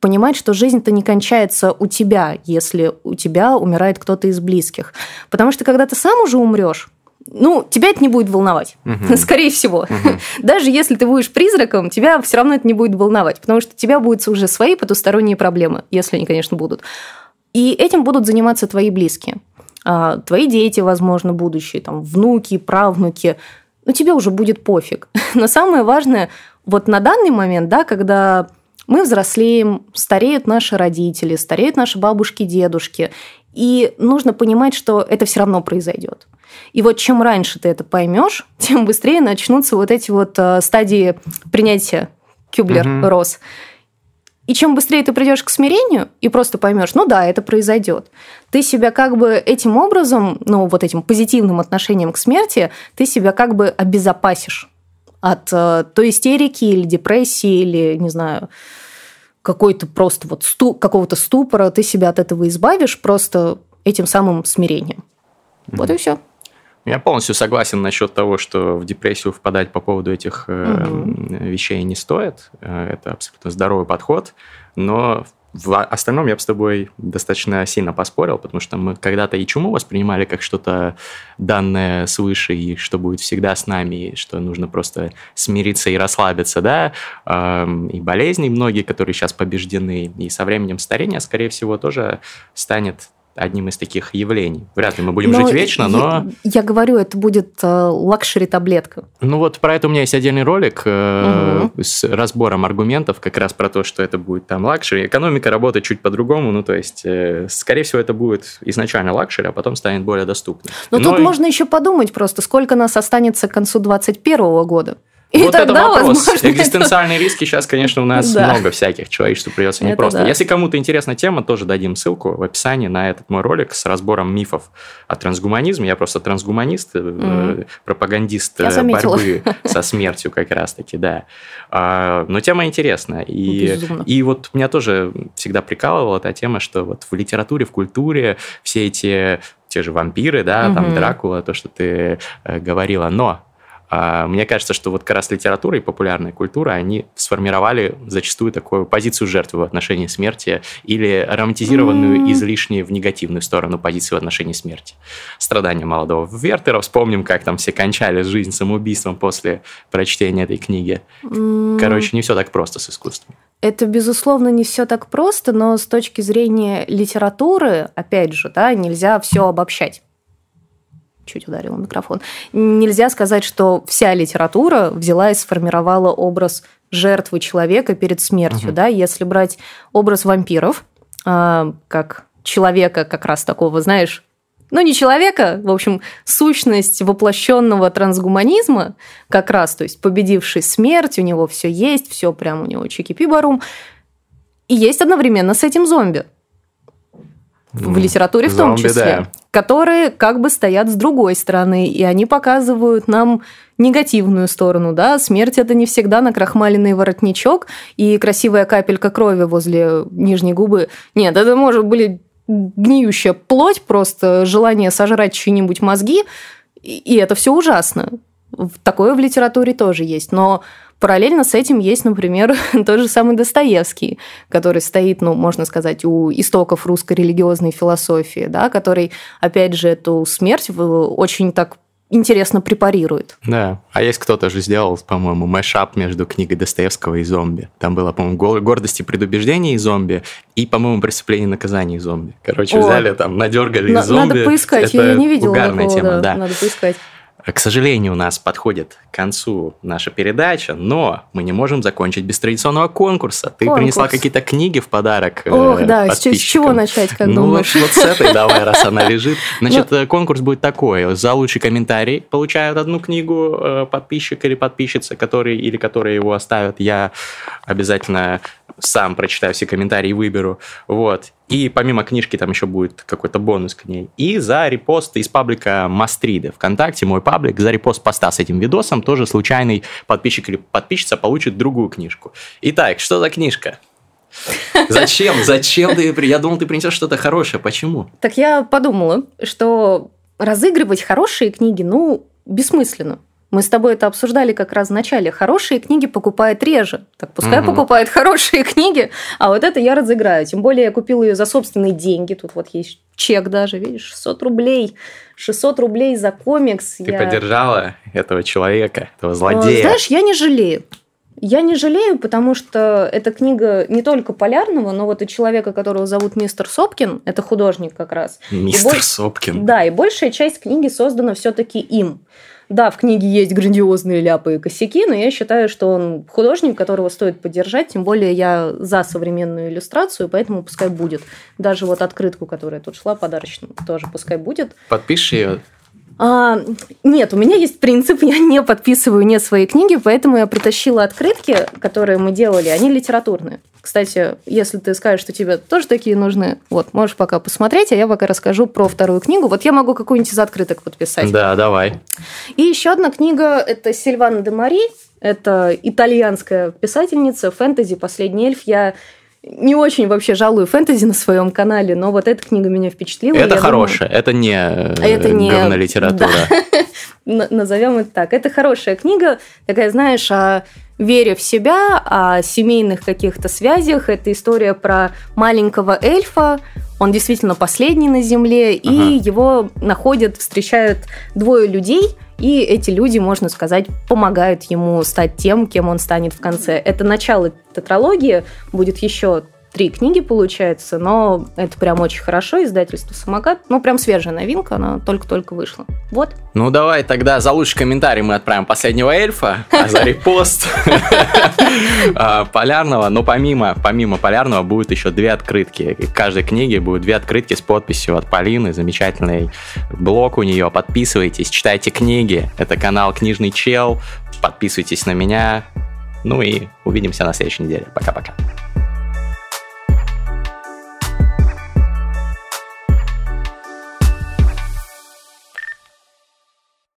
понимать, что жизнь-то не кончается у тебя, если у тебя умирает кто-то из близких. Потому что когда ты сам уже умрешь, ну, тебя это не будет волновать, угу. скорее всего. Угу. Даже если ты будешь призраком, тебя все равно это не будет волновать, потому что у тебя будут уже свои потусторонние проблемы, если они, конечно, будут. И этим будут заниматься твои близкие. А, твои дети, возможно, будущие, там, внуки, правнуки. Но тебе уже будет пофиг. Но самое важное, вот на данный момент, да, когда мы взрослеем, стареют наши родители, стареют наши бабушки, дедушки. И нужно понимать, что это все равно произойдет. И вот чем раньше ты это поймешь, тем быстрее начнутся вот эти вот э, стадии принятия Кюблер-Росс. Угу. И чем быстрее ты придешь к смирению и просто поймешь, ну да, это произойдет, ты себя как бы этим образом, ну вот этим позитивным отношением к смерти, ты себя как бы обезопасишь от э, той истерики или депрессии или, не знаю, какой-то просто вот сту, какого-то ступора, ты себя от этого избавишь просто этим самым смирением. Mm-hmm. Вот и все. Я полностью согласен насчет того, что в депрессию впадать по поводу этих угу. вещей не стоит. Э, это абсолютно здоровый подход. Но в остальном я бы с тобой достаточно сильно поспорил, потому что мы когда-то и чуму воспринимали как что-то данное свыше, и что будет всегда с нами, и что нужно просто смириться и расслабиться, да, и болезни многие, которые сейчас побеждены, и со временем старения, скорее всего, тоже станет одним из таких явлений. Вряд ли мы будем но жить вечно, но... Я, я говорю, это будет э, luxury-таблетка. Ну вот про это у меня есть отдельный ролик э, угу. с разбором аргументов как раз про то, что это будет там luxury. Экономика работает чуть по-другому, ну то есть, э, скорее всего, это будет изначально luxury, а потом станет более доступным. Но, но тут и... можно еще подумать просто, сколько нас останется к концу 2021 года. И вот это вопрос. Возможно, Экзистенциальные это... риски сейчас, конечно, у нас да. много всяких. Человечеству придется непросто. Да. Если кому-то интересна тема, тоже дадим ссылку в описании на этот мой ролик с разбором мифов о трансгуманизме. Я просто трансгуманист, mm-hmm. пропагандист э, борьбы со смертью как раз-таки, да. А, но тема интересная. И, и вот меня тоже всегда прикалывала эта тема, что вот в литературе, в культуре все эти те же вампиры, да, mm-hmm. там Дракула, то, что ты э, говорила, но мне кажется, что вот как раз литература и популярная культура, они сформировали зачастую такую позицию жертвы в отношении смерти или романтизированную mm. излишне в негативную сторону позицию в отношении смерти. Страдания молодого Вертера. Вспомним, как там все кончали жизнь самоубийством после прочтения этой книги. Mm. Короче, не все так просто с искусством. Это, безусловно, не все так просто, но с точки зрения литературы, опять же, да, нельзя все обобщать чуть ударила микрофон. Нельзя сказать, что вся литература взяла и сформировала образ жертвы человека перед смертью. Угу. Да? Если брать образ вампиров, э, как человека как раз такого, знаешь, ну, не человека, в общем, сущность воплощенного трансгуманизма, как раз, то есть победивший смерть, у него все есть, все прям у него чики-пи-барум. И есть одновременно с этим зомби. В литературе в том числе. Да которые как бы стоят с другой стороны, и они показывают нам негативную сторону, да, смерть это не всегда накрахмаленный воротничок и красивая капелька крови возле нижней губы. Нет, это может быть гниющая плоть, просто желание сожрать чьи-нибудь мозги, и это все ужасно. Такое в литературе тоже есть, но Параллельно с этим есть, например, тот же самый Достоевский, который стоит, ну, можно сказать, у истоков русской религиозной философии, да, который, опять же, эту смерть очень так интересно препарирует. Да, а есть кто-то же сделал, по-моему, мэшап между книгой Достоевского и зомби. Там было, по-моему, гордость и предубеждение и зомби, и, по-моему, преступление и наказание и зомби. Короче, О, взяли там, надергали на- зомби. Надо поискать, Это я не видела угарная такого, тема, да, да. Надо поискать. К сожалению, у нас подходит к концу наша передача, но мы не можем закончить без традиционного конкурса. Ты Конкурс. принесла какие-то книги в подарок э, Ох, да, с чего начать, как ну, думаешь? Вот, вот с этой давай, раз она лежит. Значит, ну, конкурс будет такой. За лучший комментарий получают одну книгу э, подписчик или подписчица, который или которые его оставят. Я обязательно сам прочитаю все комментарии и выберу. Вот. И помимо книжки там еще будет какой-то бонус к ней. И за репост из паблика Мастриды ВКонтакте, мой паблик, за репост поста с этим видосом тоже случайный подписчик или подписчица получит другую книжку. Итак, что за книжка? Зачем? Зачем ты? Я думал, ты принесешь что-то хорошее. Почему? Так я подумала, что разыгрывать хорошие книги, ну, бессмысленно. Мы с тобой это обсуждали как раз в начале. Хорошие книги покупает реже. Так пускай угу. покупает хорошие книги, а вот это я разыграю. Тем более я купила ее за собственные деньги. Тут вот есть чек даже, видишь, 600 рублей. 600 рублей за комикс. Ты я... поддержала этого человека, этого злодея. Знаешь, я не жалею. Я не жалею, потому что эта книга не только полярного, но вот и человека, которого зовут мистер Сопкин, это художник как раз. Мистер больш... Сопкин. Да, и большая часть книги создана все-таки им. Да, в книге есть грандиозные ляпы и косяки, но я считаю, что он художник, которого стоит поддержать, тем более я за современную иллюстрацию, поэтому пускай будет. Даже вот открытку, которая тут шла, подарочную, тоже пускай будет. Подпиши ее. А, нет, у меня есть принцип, я не подписываю не свои книги, поэтому я притащила открытки, которые мы делали, они литературные. Кстати, если ты скажешь, что тебе тоже такие нужны, вот, можешь пока посмотреть, а я пока расскажу про вторую книгу. Вот я могу какую-нибудь из открыток подписать. Да, давай. И еще одна книга – это Сильвана де Мари. Это итальянская писательница, фэнтези «Последний эльф». Я не очень вообще жалую фэнтези на своем канале, но вот эта книга меня впечатлила. Это хорошая, думаю... это не это не говнолитература. Да. Назовем это так. Это хорошая книга, такая, знаешь, о вере в себя, о семейных каких-то связях. Это история про маленького эльфа. Он действительно последний на Земле, ага. и его находят, встречают двое людей, и эти люди, можно сказать, помогают ему стать тем, кем он станет в конце. Это начало тетралогии, будет еще три книги получается, но это прям очень хорошо, издательство «Самокат». Ну, прям свежая новинка, она только-только вышла. Вот. Ну, давай тогда за лучший комментарий мы отправим последнего эльфа, а за репост а, полярного. Но помимо, помимо полярного будет еще две открытки. В каждой книге будет две открытки с подписью от Полины. Замечательный блог у нее. Подписывайтесь, читайте книги. Это канал «Книжный чел». Подписывайтесь на меня. Ну и увидимся на следующей неделе. Пока-пока.